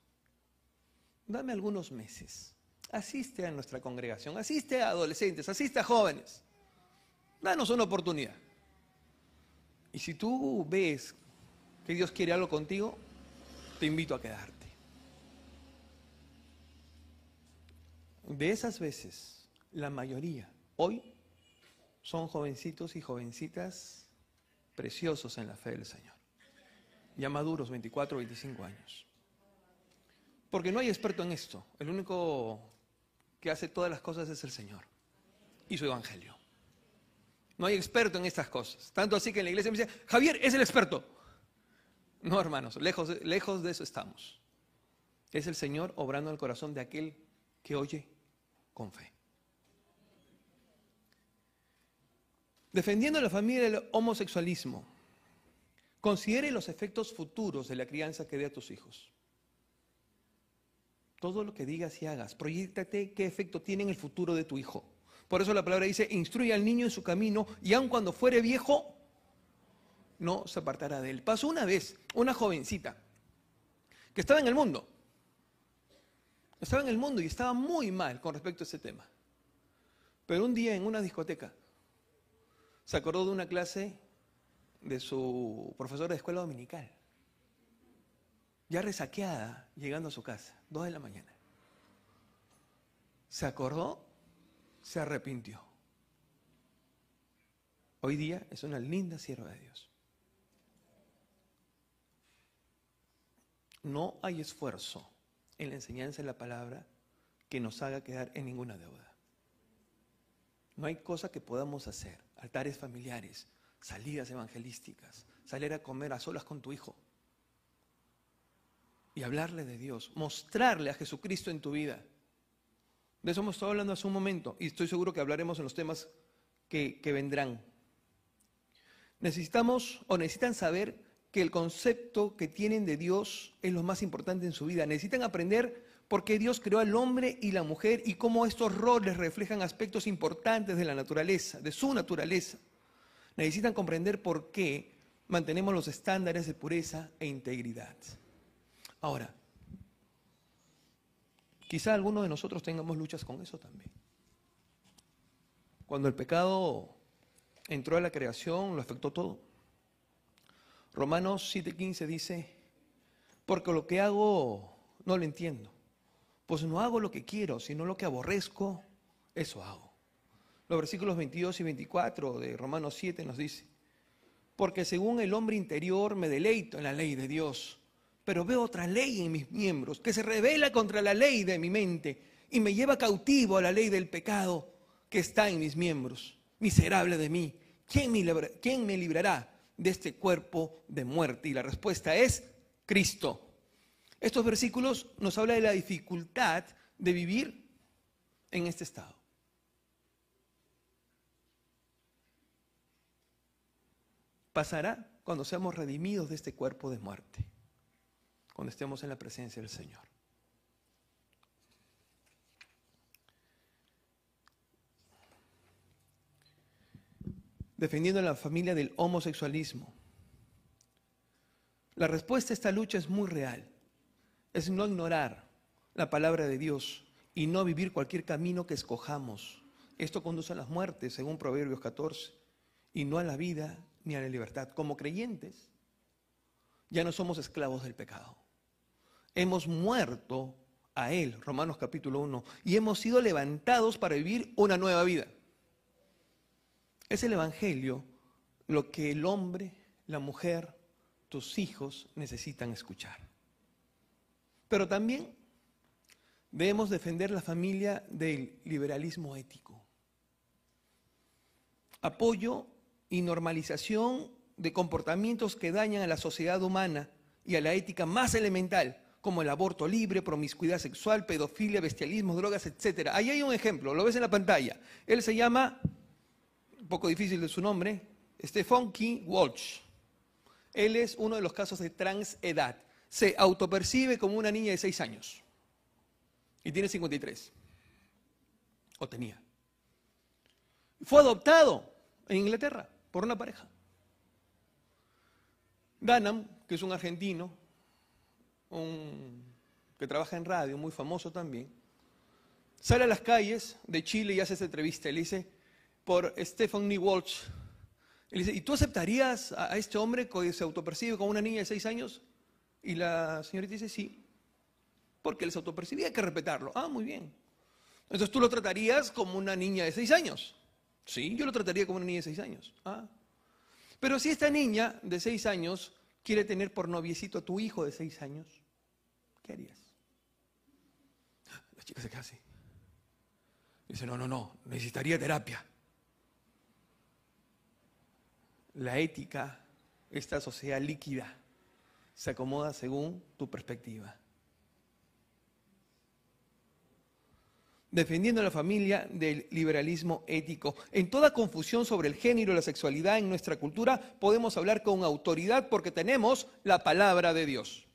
Dame algunos meses. Asiste a nuestra congregación, asiste a adolescentes, asiste a jóvenes. Danos una oportunidad. Y si tú ves que Dios quiere algo contigo, te invito a quedarte. De esas veces, la mayoría hoy son jovencitos y jovencitas preciosos en la fe del Señor ya maduros, 24, 25 años. Porque no hay experto en esto. El único que hace todas las cosas es el Señor. y su evangelio. No hay experto en estas cosas. Tanto así que en la iglesia me dice, Javier es el experto. No, hermanos, lejos lejos de eso estamos. Es el Señor obrando el corazón de aquel que oye con fe. Defendiendo a la familia del homosexualismo, considere los efectos futuros de la crianza que dé a tus hijos. Todo lo que digas y hagas, proyectate qué efecto tiene en el futuro de tu hijo. Por eso la palabra dice, instruye al niño en su camino y aun cuando fuere viejo, no se apartará de él. Pasó una vez una jovencita que estaba en el mundo. Estaba en el mundo y estaba muy mal con respecto a ese tema. Pero un día en una discoteca se acordó de una clase de su profesor de escuela dominical. Ya resaqueada, llegando a su casa, dos de la mañana. Se acordó, se arrepintió. Hoy día es una linda sierva de Dios. No hay esfuerzo en la enseñanza de la palabra que nos haga quedar en ninguna deuda. No hay cosa que podamos hacer, altares familiares, salidas evangelísticas, salir a comer a solas con tu hijo y hablarle de Dios, mostrarle a Jesucristo en tu vida. De eso hemos estado hablando hace un momento y estoy seguro que hablaremos en los temas que, que vendrán. Necesitamos o necesitan saber que el concepto que tienen de Dios es lo más importante en su vida. Necesitan aprender por qué Dios creó al hombre y la mujer y cómo estos roles reflejan aspectos importantes de la naturaleza, de su naturaleza. Necesitan comprender por qué mantenemos los estándares de pureza e integridad. Ahora, quizá algunos de nosotros tengamos luchas con eso también. Cuando el pecado entró a la creación, lo afectó todo. Romanos 7:15 dice, porque lo que hago no lo entiendo. Pues no hago lo que quiero, sino lo que aborrezco, eso hago. Los versículos 22 y 24 de Romanos 7 nos dice, porque según el hombre interior me deleito en la ley de Dios, pero veo otra ley en mis miembros que se revela contra la ley de mi mente y me lleva cautivo a la ley del pecado que está en mis miembros. Miserable de mí, ¿quién me, quién me librará de este cuerpo de muerte? Y la respuesta es Cristo. Estos versículos nos hablan de la dificultad de vivir en este estado. Pasará cuando seamos redimidos de este cuerpo de muerte, cuando estemos en la presencia del Señor. defendiendo a la familia del homosexualismo. La respuesta a esta lucha es muy real. Es no ignorar la palabra de Dios y no vivir cualquier camino que escojamos. Esto conduce a las muertes, según Proverbios 14, y no a la vida ni a la libertad. Como creyentes, ya no somos esclavos del pecado. Hemos muerto a Él, Romanos capítulo 1, y hemos sido levantados para vivir una nueva vida. Es el Evangelio lo que el hombre, la mujer, tus hijos necesitan escuchar. Pero también debemos defender la familia del liberalismo ético. Apoyo y normalización de comportamientos que dañan a la sociedad humana y a la ética más elemental, como el aborto libre, promiscuidad sexual, pedofilia, bestialismo, drogas, etc. Ahí hay un ejemplo, lo ves en la pantalla. Él se llama un poco difícil de su nombre, Stephen King Walsh. Él es uno de los casos de transedad. Se autopercibe como una niña de 6 años y tiene 53. O tenía. Fue adoptado en Inglaterra por una pareja. Ganam, que es un argentino, que trabaja en radio, muy famoso también, sale a las calles de Chile y hace esa entrevista. Le dice, por Stephanie Walsh. Él dice, ¿y tú aceptarías a este hombre que se autopercibe como una niña de seis años? Y la señorita dice, sí, porque él se autopercibía, hay que respetarlo. Ah, muy bien. Entonces tú lo tratarías como una niña de seis años. Sí, yo lo trataría como una niña de seis años. Ah. Pero si esta niña de seis años quiere tener por noviecito a tu hijo de seis años, ¿qué harías? La chica se queda así. Dice, no, no, no, necesitaría terapia. La ética, esta sociedad líquida, se acomoda según tu perspectiva. Defendiendo a la familia del liberalismo ético. En toda confusión sobre el género y la sexualidad en nuestra cultura podemos hablar con autoridad porque tenemos la palabra de Dios.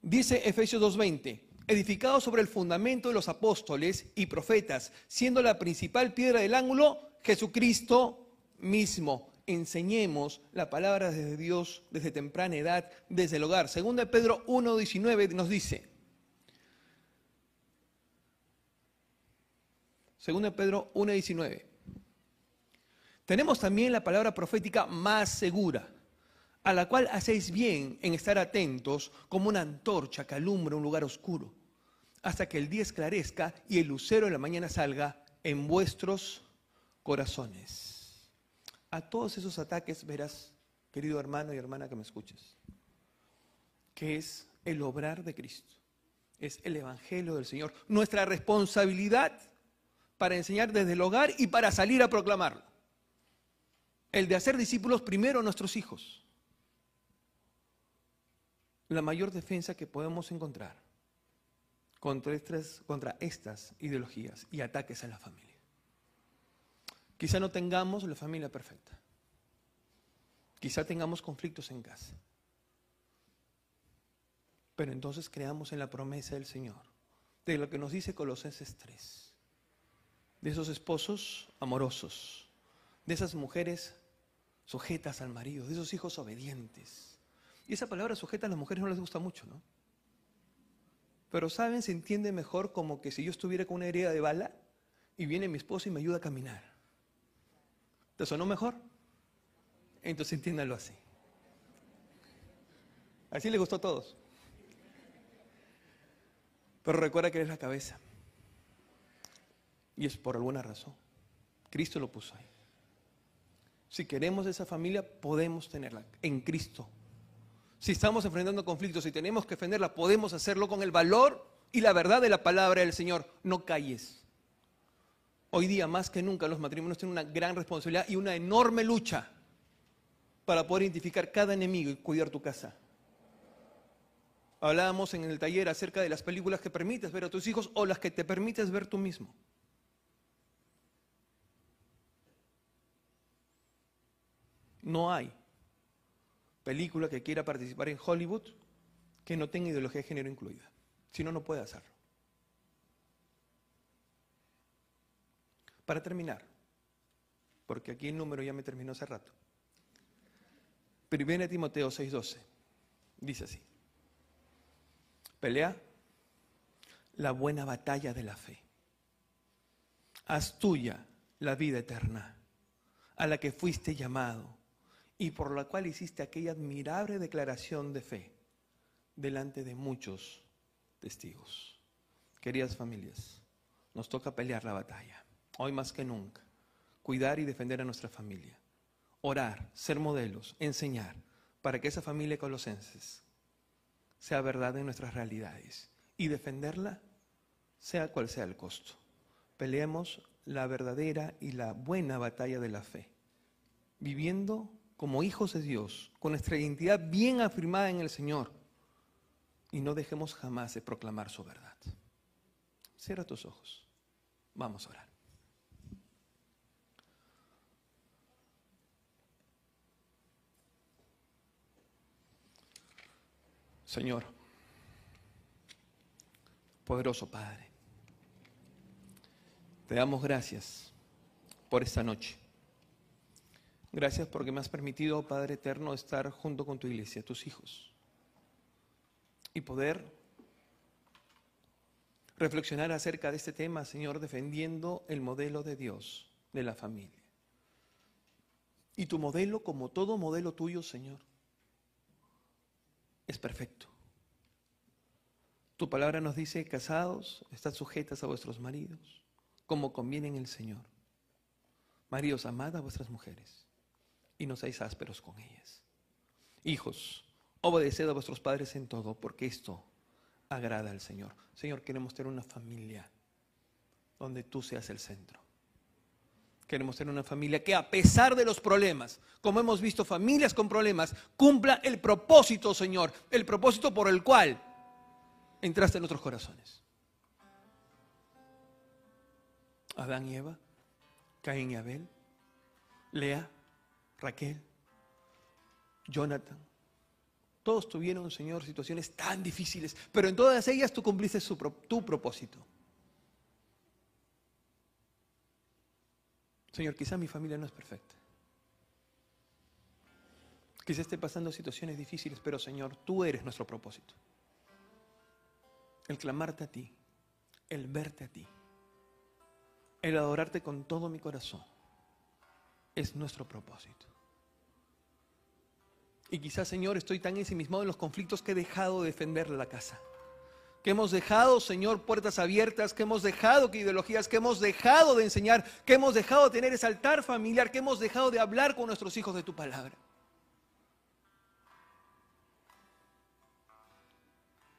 Dice Efesios 2.20, edificado sobre el fundamento de los apóstoles y profetas, siendo la principal piedra del ángulo Jesucristo mismo. Enseñemos la palabra de Dios desde temprana edad, desde el hogar. Segunda de Pedro 1.19 nos dice, De Pedro 1.19. Tenemos también la palabra profética más segura, a la cual hacéis bien en estar atentos como una antorcha que alumbra un lugar oscuro, hasta que el día esclarezca y el lucero de la mañana salga en vuestros corazones. A todos esos ataques verás, querido hermano y hermana que me escuches, que es el obrar de Cristo, es el Evangelio del Señor. Nuestra responsabilidad para enseñar desde el hogar y para salir a proclamarlo. El de hacer discípulos primero a nuestros hijos. La mayor defensa que podemos encontrar contra estas, ideologías y ataques a la familia. Quizá no tengamos la familia perfecta. Quizá tengamos conflictos en casa. Pero entonces creamos en la promesa del Señor, de lo que nos dice Colosenses 3 de esos esposos amorosos, de esas mujeres sujetas al marido, de esos hijos obedientes. Y esa palabra sujeta a las mujeres no les gusta mucho, ¿no? Pero saben, se entiende mejor como que si yo estuviera con una herida de bala y viene mi esposo y me ayuda a caminar. ¿Te sonó mejor? Entonces entiéndanlo así. Así les gustó a todos. Pero recuerda que eres la cabeza. Y es por alguna razón. Cristo lo puso ahí. Si queremos esa familia, podemos tenerla en Cristo. Si estamos enfrentando conflictos y tenemos que defenderla, podemos hacerlo con el valor y la verdad de la palabra del Señor. No calles. Hoy día, más que nunca, los matrimonios tienen una gran responsabilidad y una enorme lucha para poder identificar cada enemigo y cuidar tu casa. Hablábamos en el taller acerca de las películas que permites ver a tus hijos o las que te permites ver tú mismo. No hay película que quiera participar en Hollywood que no tenga ideología de género incluida. Si no, no puede hacerlo. Para terminar, porque aquí el número ya me terminó hace rato. Primera Timoteo 6:12 dice así: Pelea la buena batalla de la fe. Haz tuya la vida eterna, a la que fuiste llamado y por la cual hiciste aquella admirable declaración de fe delante de muchos testigos. Queridas familias, nos toca pelear la batalla, hoy más que nunca, cuidar y defender a nuestra familia, orar, ser modelos, enseñar, para que esa familia colosenses sea verdad en nuestras realidades y defenderla sea cual sea el costo. Peleemos la verdadera y la buena batalla de la fe, viviendo como hijos de Dios, con nuestra identidad bien afirmada en el Señor, y no dejemos jamás de proclamar su verdad. Cierra tus ojos. Vamos a orar. Señor, poderoso Padre, te damos gracias por esta noche. Gracias porque me has permitido, Padre Eterno, estar junto con tu iglesia, tus hijos, y poder reflexionar acerca de este tema, Señor, defendiendo el modelo de Dios de la familia. Y tu modelo, como todo modelo tuyo, Señor, es perfecto. Tu palabra nos dice, casados, estad sujetas a vuestros maridos, como conviene en el Señor. Maridos, amad a vuestras mujeres y no seáis ásperos con ellas. Hijos, obedeced a vuestros padres en todo, porque esto agrada al Señor. Señor, queremos tener una familia donde tú seas el centro. Queremos tener una familia que a pesar de los problemas, como hemos visto familias con problemas, cumpla el propósito, Señor, el propósito por el cual entraste en nuestros corazones. Adán y Eva, Caín y Abel, Lea, Raquel, Jonathan. Todos tuvieron, Señor, situaciones tan difíciles, pero en todas ellas tú cumpliste tu propósito. Señor, quizá mi familia no es perfecta. Quizá esté pasando situaciones difíciles, pero Señor, tú eres nuestro propósito. El clamarte a ti, el verte a ti, el adorarte con todo mi corazón, es nuestro propósito. Y quizás, Señor, estoy tan ensimismado en los conflictos que he dejado de defender la casa. Que hemos dejado, Señor, puertas abiertas, que hemos dejado que ideologías, que hemos dejado de enseñar, que hemos dejado de tener ese altar familiar, que hemos dejado de hablar con nuestros hijos de tu palabra.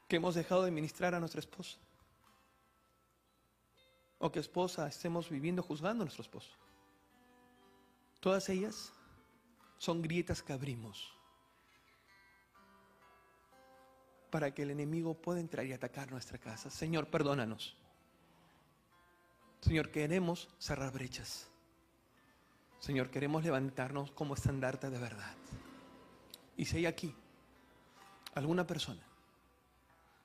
Que hemos dejado de ministrar a nuestra esposa. O que esposa estemos viviendo juzgando a nuestro esposo. Todas ellas son grietas que abrimos para que el enemigo pueda entrar y atacar nuestra casa. Señor, perdónanos. Señor, queremos cerrar brechas. Señor, queremos levantarnos como estandarte de verdad. Y si hay aquí alguna persona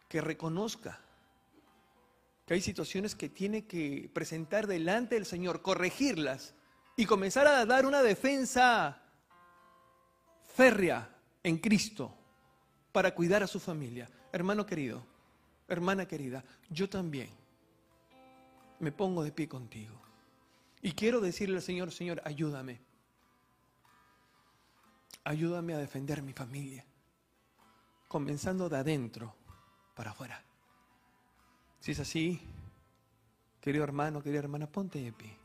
que reconozca que hay situaciones que tiene que presentar delante del Señor, corregirlas y comenzar a dar una defensa férrea en Cristo para cuidar a su familia. Hermano querido, hermana querida, yo también me pongo de pie contigo. Y quiero decirle al Señor, Señor, ayúdame. Ayúdame a defender mi familia, comenzando de adentro para afuera. Si es así, querido hermano, querida hermana, ponte de pie,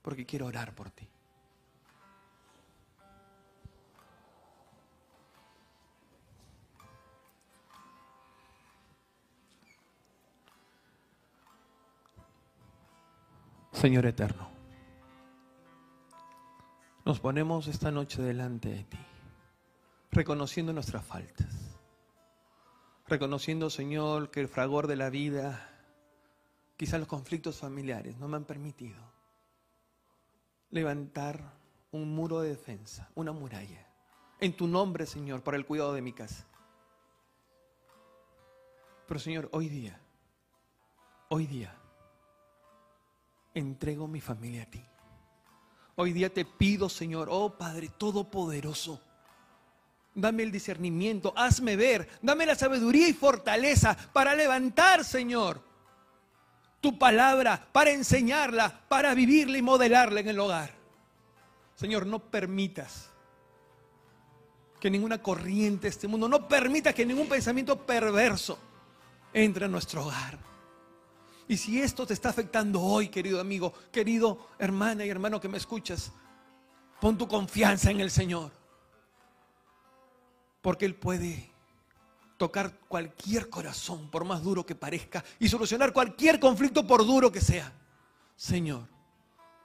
porque quiero orar por ti. Señor eterno, nos ponemos esta noche delante de ti, reconociendo nuestras faltas, reconociendo, Señor, que el fragor de la vida, quizás los conflictos familiares, no me han permitido levantar un muro de defensa, una muralla, en tu nombre, Señor, para el cuidado de mi casa. Pero, Señor, hoy día, hoy día, entrego mi familia a ti. Hoy día te pido, Señor, oh Padre Todopoderoso, dame el discernimiento, hazme ver, dame la sabiduría y fortaleza para levantar, Señor, tu palabra, para enseñarla, para vivirla y modelarla en el hogar. Señor, no permitas que ninguna corriente de este mundo, no permita que ningún pensamiento perverso entre a nuestro hogar. Y si esto te está afectando hoy, querido amigo, querido hermana y hermano que me escuchas, pon tu confianza en el Señor. Porque Él puede tocar cualquier corazón, por más duro que parezca, y solucionar cualquier conflicto, por duro que sea. Señor,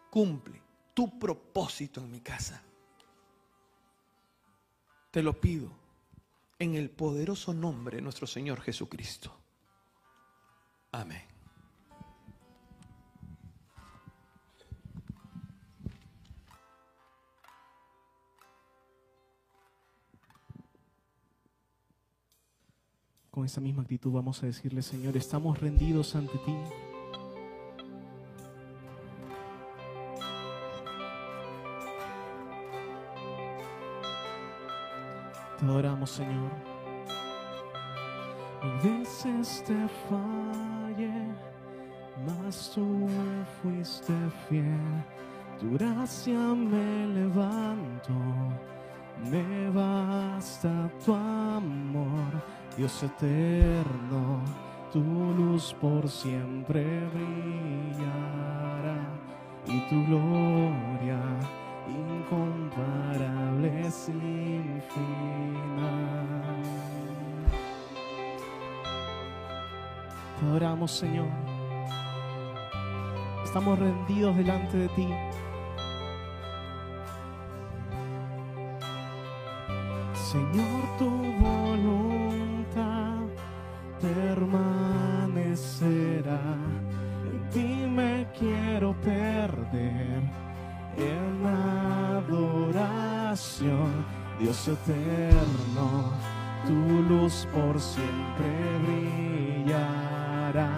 cumple tu propósito en mi casa. Te lo pido en el poderoso nombre de nuestro Señor Jesucristo. Amén. Con esa misma actitud vamos a decirle, Señor, estamos rendidos ante ti. Te adoramos, Señor. Mil veces te fallé, mas tú me fuiste fiel. Tu gracia me levanto, me basta tu amor, Dios eterno. Tu luz por siempre brillará y tu gloria incomparable sin final. Te adoramos, Señor. Estamos rendidos delante de ti. Señor, tu voluntad permanecerá. En ti me quiero perder en adoración, Dios eterno. Tu luz por siempre brillará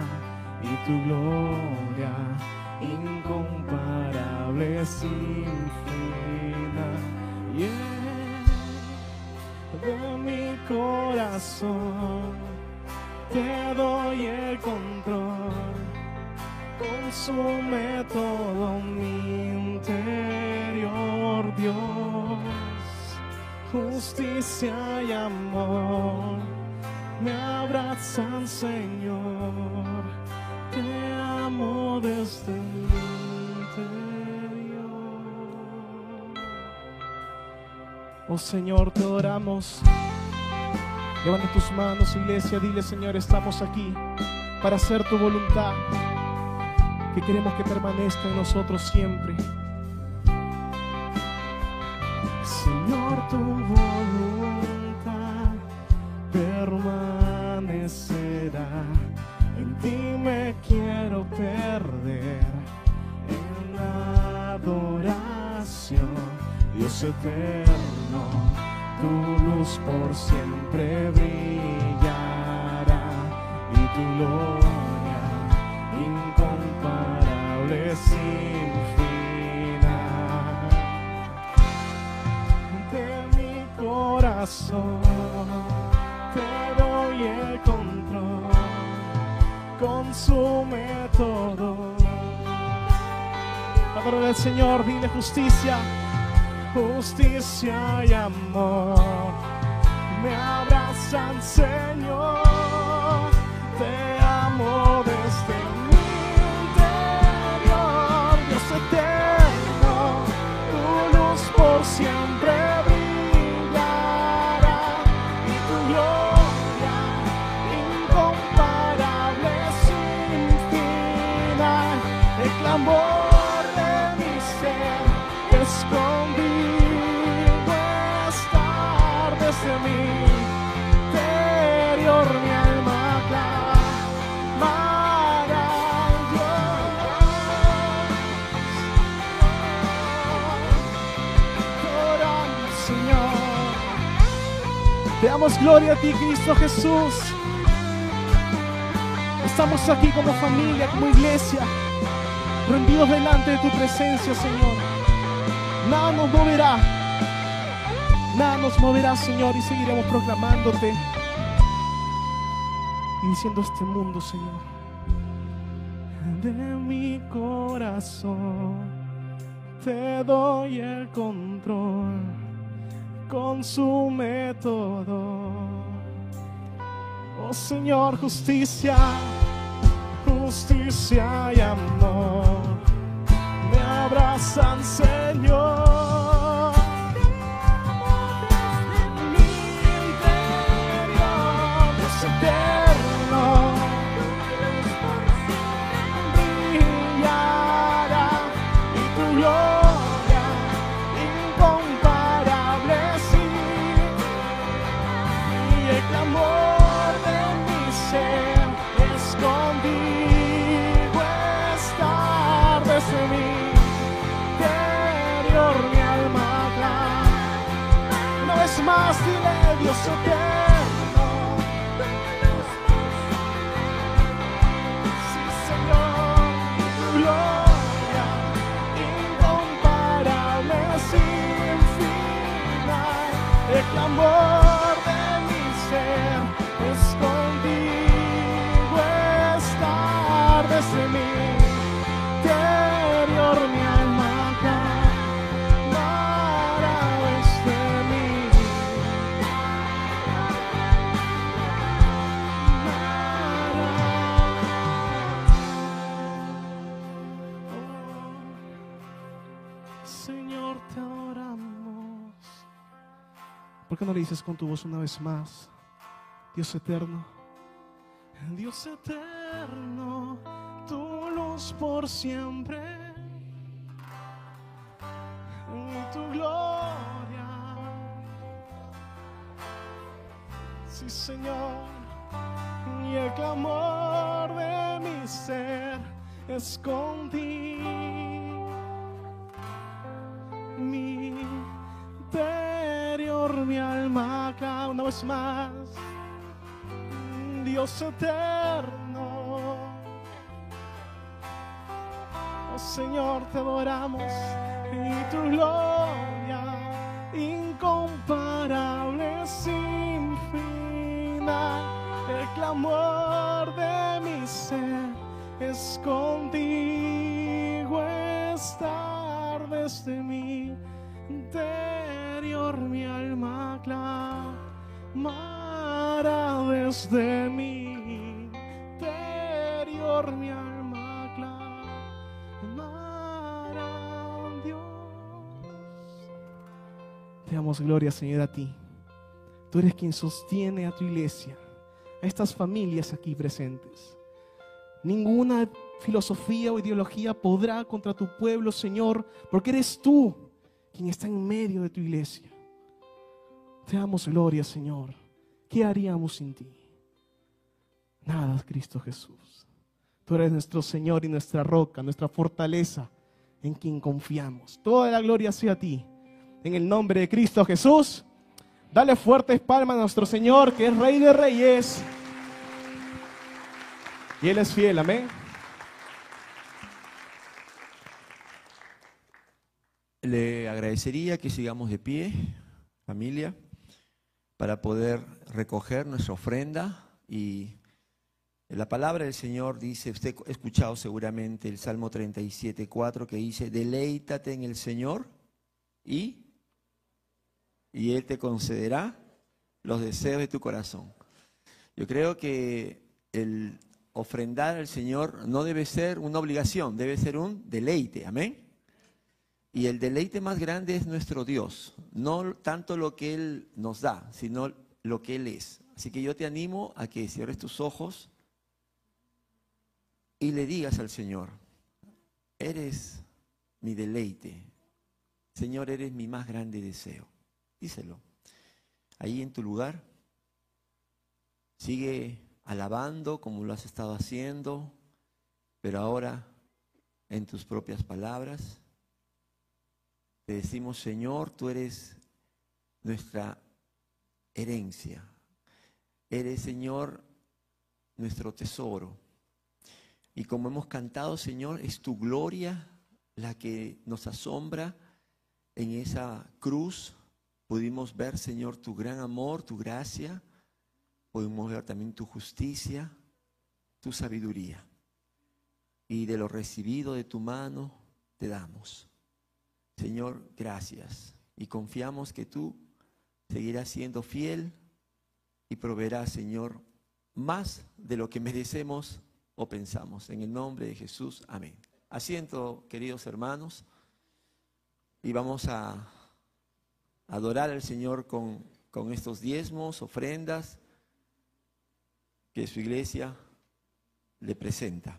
y tu gloria incomparable sin fin. Yeah de mi corazón. Te doy el control, consume todo mi interior, Dios. Justicia y amor me abrazan, Señor. Te amo desde Oh Señor, te adoramos. Levanta tus manos, iglesia. Dile, Señor, estamos aquí para hacer tu voluntad. Que queremos que permanezca en nosotros siempre. Señor, tu voluntad permanecerá. En ti me quiero perder en adoración. Eterno, tu luz por siempre brillará y tu gloria incomparable sin final. De mi corazón te doy el control, consume todo. Adoro del Señor, dile justicia justicia y amor me abrazan, Señor. Gloria a ti, Cristo Jesús. Estamos aquí como familia, como iglesia, rendidos delante de tu presencia, Señor. Nada nos moverá. Nada nos moverá, Señor, y seguiremos proclamándote y diciendo este mundo, Señor, de mi corazón te doy el control, consume todo. Oh Señor, justicia, justicia y amor me abrazan, Señor. Le dices con tu voz una vez más? Dios eterno. Dios eterno, tu luz por siempre en tu gloria. Sí, Señor, y el clamor de mi ser es contigo. Mi mi alma clama una vez más. Dios eterno. Oh Señor, te adoramos y tu gloria incomparable sin final. El clamor de mi ser es contigo estar desde mi mi alma clamará desde mi alma clamará Dios. Te damos gloria, Señor, a ti. Tú eres quien sostiene a tu iglesia, a estas familias aquí presentes. Ninguna filosofía o ideología podrá contra tu pueblo, Señor, porque eres tú quien está en medio de tu iglesia. Te damos gloria, Señor. ¿Qué haríamos sin ti? Nada, Cristo Jesús. Tú eres nuestro Señor y nuestra roca, nuestra fortaleza en quien confiamos. Toda la gloria sea a ti. En el nombre de Cristo Jesús, dale fuertes palmas a nuestro Señor, que es Rey de Reyes. Y Él es fiel, amén. Le agradecería que sigamos de pie, familia, para poder recoger nuestra ofrenda. Y la palabra del Señor dice, usted ha escuchado seguramente el Salmo 37, 4, que dice, deleítate en el Señor y, y Él te concederá los deseos de tu corazón. Yo creo que el ofrendar al Señor no debe ser una obligación, debe ser un deleite. Amén. Y el deleite más grande es nuestro Dios, no tanto lo que Él nos da, sino lo que Él es. Así que yo te animo a que cierres tus ojos y le digas al Señor, eres mi deleite, Señor, eres mi más grande deseo. Díselo. Ahí en tu lugar, sigue alabando como lo has estado haciendo, pero ahora en tus propias palabras. Decimos, Señor, tú eres nuestra herencia. Eres, Señor, nuestro tesoro. Y como hemos cantado, Señor, es tu gloria la que nos asombra en esa cruz. Pudimos ver, Señor, tu gran amor, tu gracia. Pudimos ver también tu justicia, tu sabiduría. Y de lo recibido de tu mano te damos. Señor, gracias. Y confiamos que tú seguirás siendo fiel y proveerás, Señor, más de lo que merecemos o pensamos. En el nombre de Jesús, amén. Asiento, queridos hermanos, y vamos a adorar al Señor con, con estos diezmos, ofrendas que su iglesia le presenta.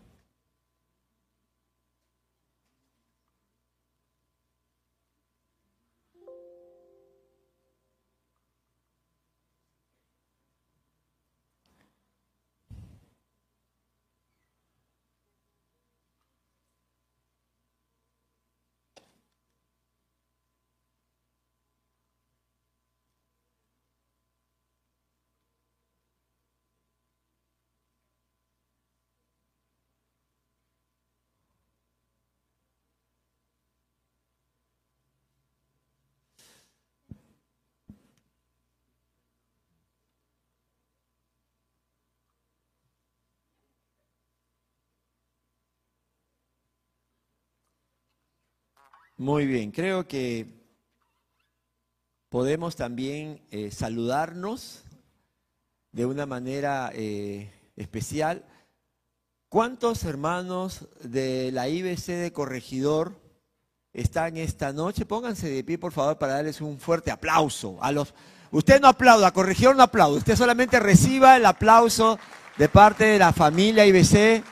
Muy bien, creo que podemos también eh, saludarnos de una manera eh, especial. ¿Cuántos hermanos de la IBC de Corregidor están esta noche? Pónganse de pie, por favor, para darles un fuerte aplauso. A los, usted no aplauda, Corregidor no aplaude, usted solamente reciba el aplauso de parte de la familia IBC.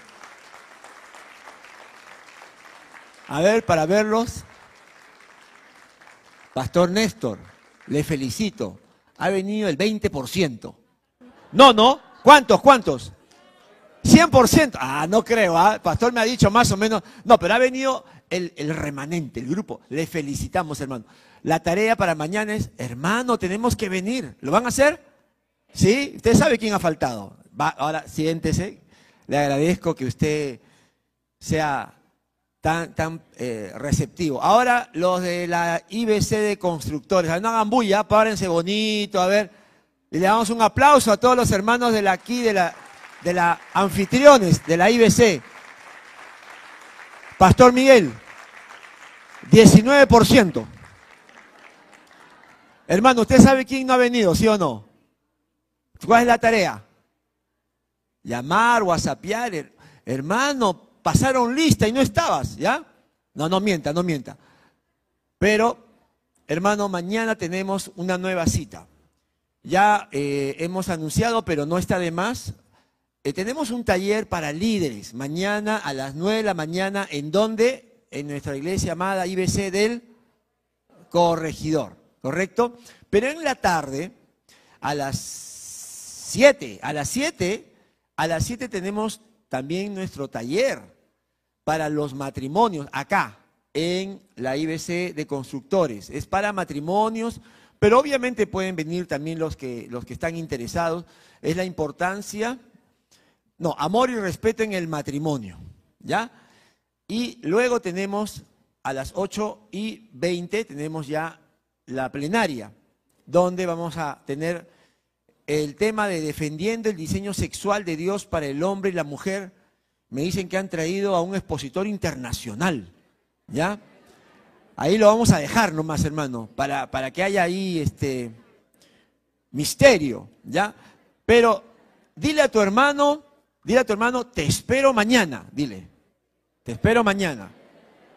A ver, para verlos. Pastor Néstor, le felicito. Ha venido el 20%. No, no. ¿Cuántos? ¿Cuántos? 100%. Ah, no creo. El pastor me ha dicho más o menos. No, pero ha venido el, el remanente, el grupo. Le felicitamos, hermano. La tarea para mañana es, hermano, tenemos que venir. ¿Lo van a hacer? ¿Sí? Usted sabe quién ha faltado. Va, ahora, siéntese. Le agradezco que usted sea tan, tan eh, receptivo. Ahora, los de la IBC de constructores. No hagan bulla, párense bonito, a ver. Y le damos un aplauso a todos los hermanos de la aquí, de la, de la anfitriones de la IBC. Pastor Miguel, 19%. Hermano, ¿usted sabe quién no ha venido, sí o no? ¿Cuál es la tarea? Llamar, whatsappear. her- Hermano, pasaron lista y no estabas, ¿ya? No, no mienta, no mienta. Pero, hermano, mañana tenemos una nueva cita. Ya eh, hemos anunciado, pero no está de más. Eh, tenemos un taller para líderes mañana a las 9 de la mañana. ¿En dónde? En nuestra iglesia amada IBC del Corregidor, ¿correcto? Pero en la tarde, a las 7, a las 7, a las 7 tenemos también nuestro taller para los matrimonios acá en la IBC de constructores. Es para matrimonios, pero obviamente pueden venir también los que, los que están interesados. Es la importancia, no, amor y respeto en el matrimonio, ¿ya? Y luego tenemos a las 8 y 20, tenemos ya la plenaria, donde vamos a tener el tema de defendiendo el diseño sexual de Dios para el hombre y la mujer. Me dicen que han traído a un expositor internacional, ¿ya? Ahí lo vamos a dejar nomás, hermano, para, para que haya ahí este misterio, ¿ya? Pero dile a tu hermano, dile a tu hermano, te espero mañana, dile, te espero mañana,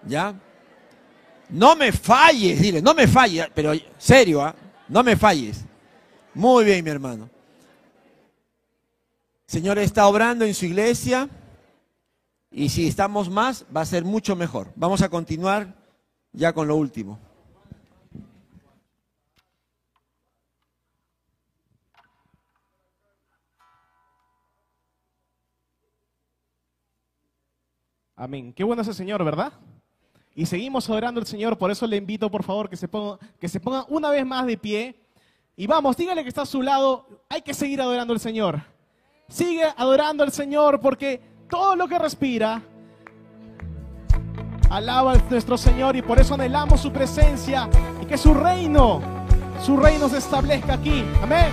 ¿ya? No me falles, dile, no me falles, pero serio, ¿ah? no me falles. Muy bien, mi hermano. Señor está obrando en su iglesia y si estamos más, va a ser mucho mejor. Vamos a continuar ya con lo último. Amén. Qué bueno es el Señor, ¿verdad? Y seguimos adorando al Señor, por eso le invito, por favor, que se ponga, que se ponga una vez más de pie. Y vamos, dígale que está a su lado, hay que seguir adorando al Señor. Sigue adorando al Señor porque todo lo que respira alaba a nuestro Señor y por eso anhelamos su presencia y que su reino, su reino se establezca aquí. Amén.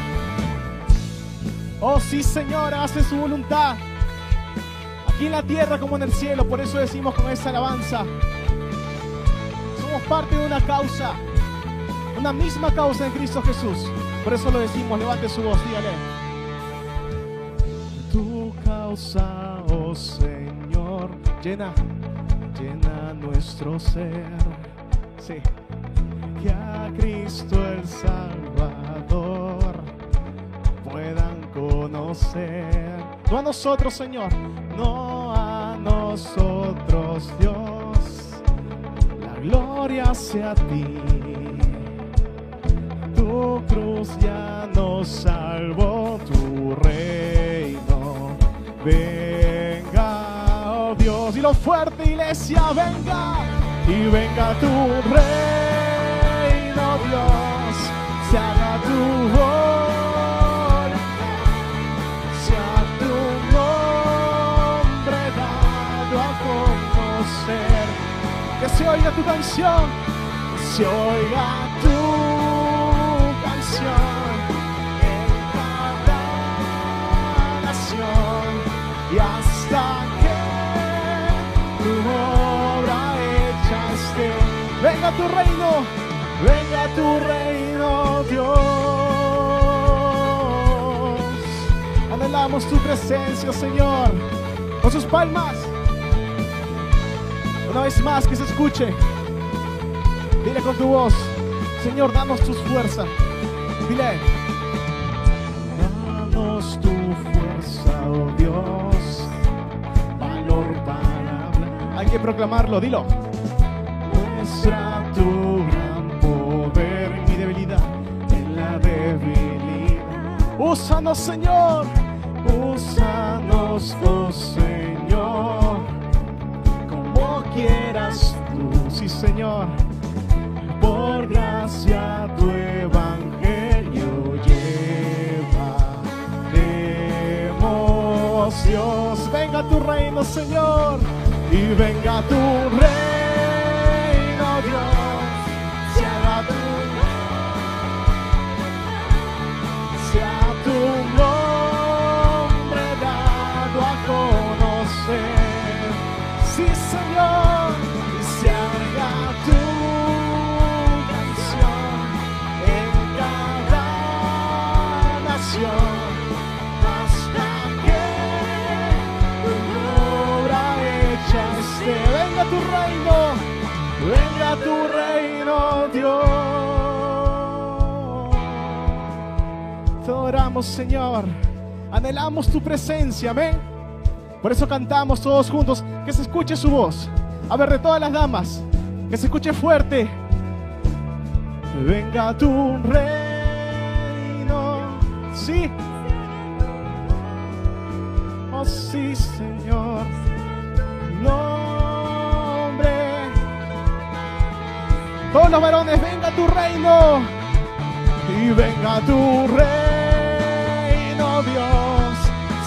Oh sí, Señor, hace su voluntad aquí en la tierra como en el cielo. Por eso decimos con esta alabanza, somos parte de una causa, una misma causa en Cristo Jesús. Por eso lo decimos, levante su voz, dígale. Tu causa, oh Señor, llena, llena nuestro ser. Sí. Que a Cristo el Salvador puedan conocer. No a nosotros, Señor, no a nosotros, Dios. La gloria sea a ti. Tu cruz ya nos salvó, tu reino. Oh Dios, y lo fuerte, iglesia, venga. Y venga tu reino, Dios. Se haga tu voluntad sea tu nombre dado a conocer. Que se oiga tu canción, que se oiga Tu reino, venga tu reino, Dios. Anhelamos tu presencia, Señor. Con sus palmas. Una vez más que se escuche. Dile con tu voz, Señor, danos tus fuerzas. Dile. Danos tu fuerza, oh Dios. Valor para hablar. Hay que proclamarlo, dilo. muestra Úsanos, Señor, úsanos, oh Señor, como quieras tú, sí, Señor. Por gracia tu evangelio llevaremos. Dios, venga tu reino, Señor, y venga tu reino, Dios. Te adoramos, Señor. Anhelamos tu presencia, amén. Por eso cantamos todos juntos. Que se escuche su voz. A ver, de todas las damas. Que se escuche fuerte. Venga tu reino. Sí. Oh, sí, Señor. Nombre. Todos los varones, venga tu reino y venga tu reino, Dios,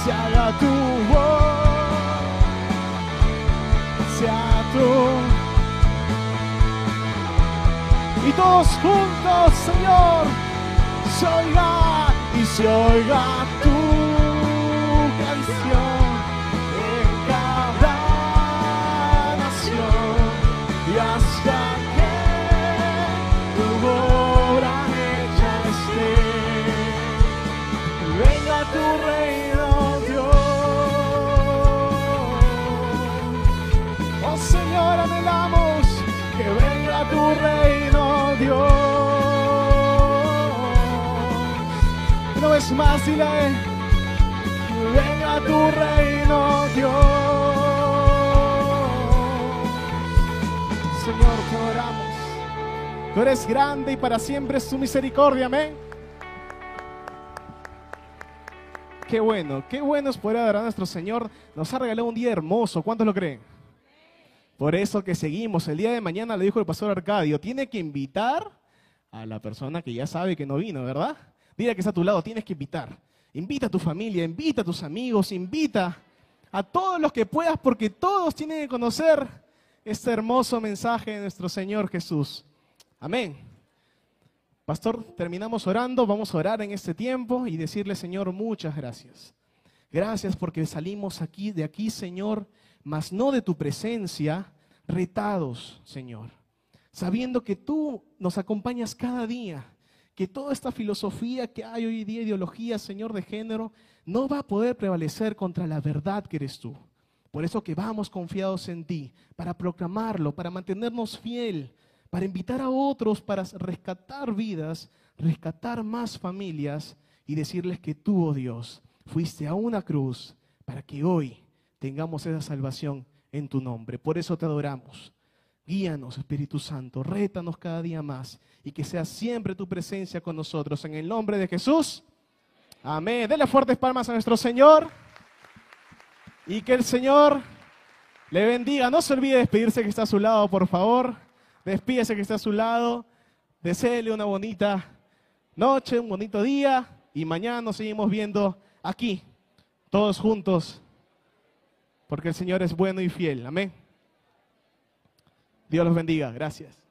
se haga tu voz, sea tu. Y todos juntos, Señor, se oiga y se oiga vez más, dile, a él, venga tu reino, Dios. Señor, te oramos. Tú eres grande y para siempre es tu misericordia, amén. Qué bueno, qué bueno es poder adorar a nuestro Señor. Nos ha regalado un día hermoso. ¿Cuántos lo creen? Por eso que seguimos. El día de mañana le dijo el pastor Arcadio, tiene que invitar a la persona que ya sabe que no vino, ¿verdad? Dile que está a tu lado, tienes que invitar. Invita a tu familia, invita a tus amigos, invita a todos los que puedas, porque todos tienen que conocer este hermoso mensaje de nuestro Señor Jesús. Amén. Pastor, terminamos orando, vamos a orar en este tiempo y decirle, Señor, muchas gracias. Gracias porque salimos aquí de aquí, Señor, mas no de tu presencia, retados, Señor. Sabiendo que tú nos acompañas cada día, que toda esta filosofía que hay hoy día, ideología, Señor, de género, no va a poder prevalecer contra la verdad que eres tú. Por eso que vamos confiados en ti, para proclamarlo, para mantenernos fiel, para invitar a otros, para rescatar vidas, rescatar más familias y decirles que tú, oh Dios, fuiste a una cruz para que hoy tengamos esa salvación en tu nombre. Por eso te adoramos. Guíanos, Espíritu Santo, rétanos cada día más y que sea siempre tu presencia con nosotros. En el nombre de Jesús. Amén. Denle fuertes palmas a nuestro Señor. Y que el Señor le bendiga. No se olvide de despedirse que está a su lado, por favor. Despídese que está a su lado. Deseele una bonita noche, un bonito día. Y mañana nos seguimos viendo aquí, todos juntos. Porque el Señor es bueno y fiel. Amén. Dios los bendiga. Gracias.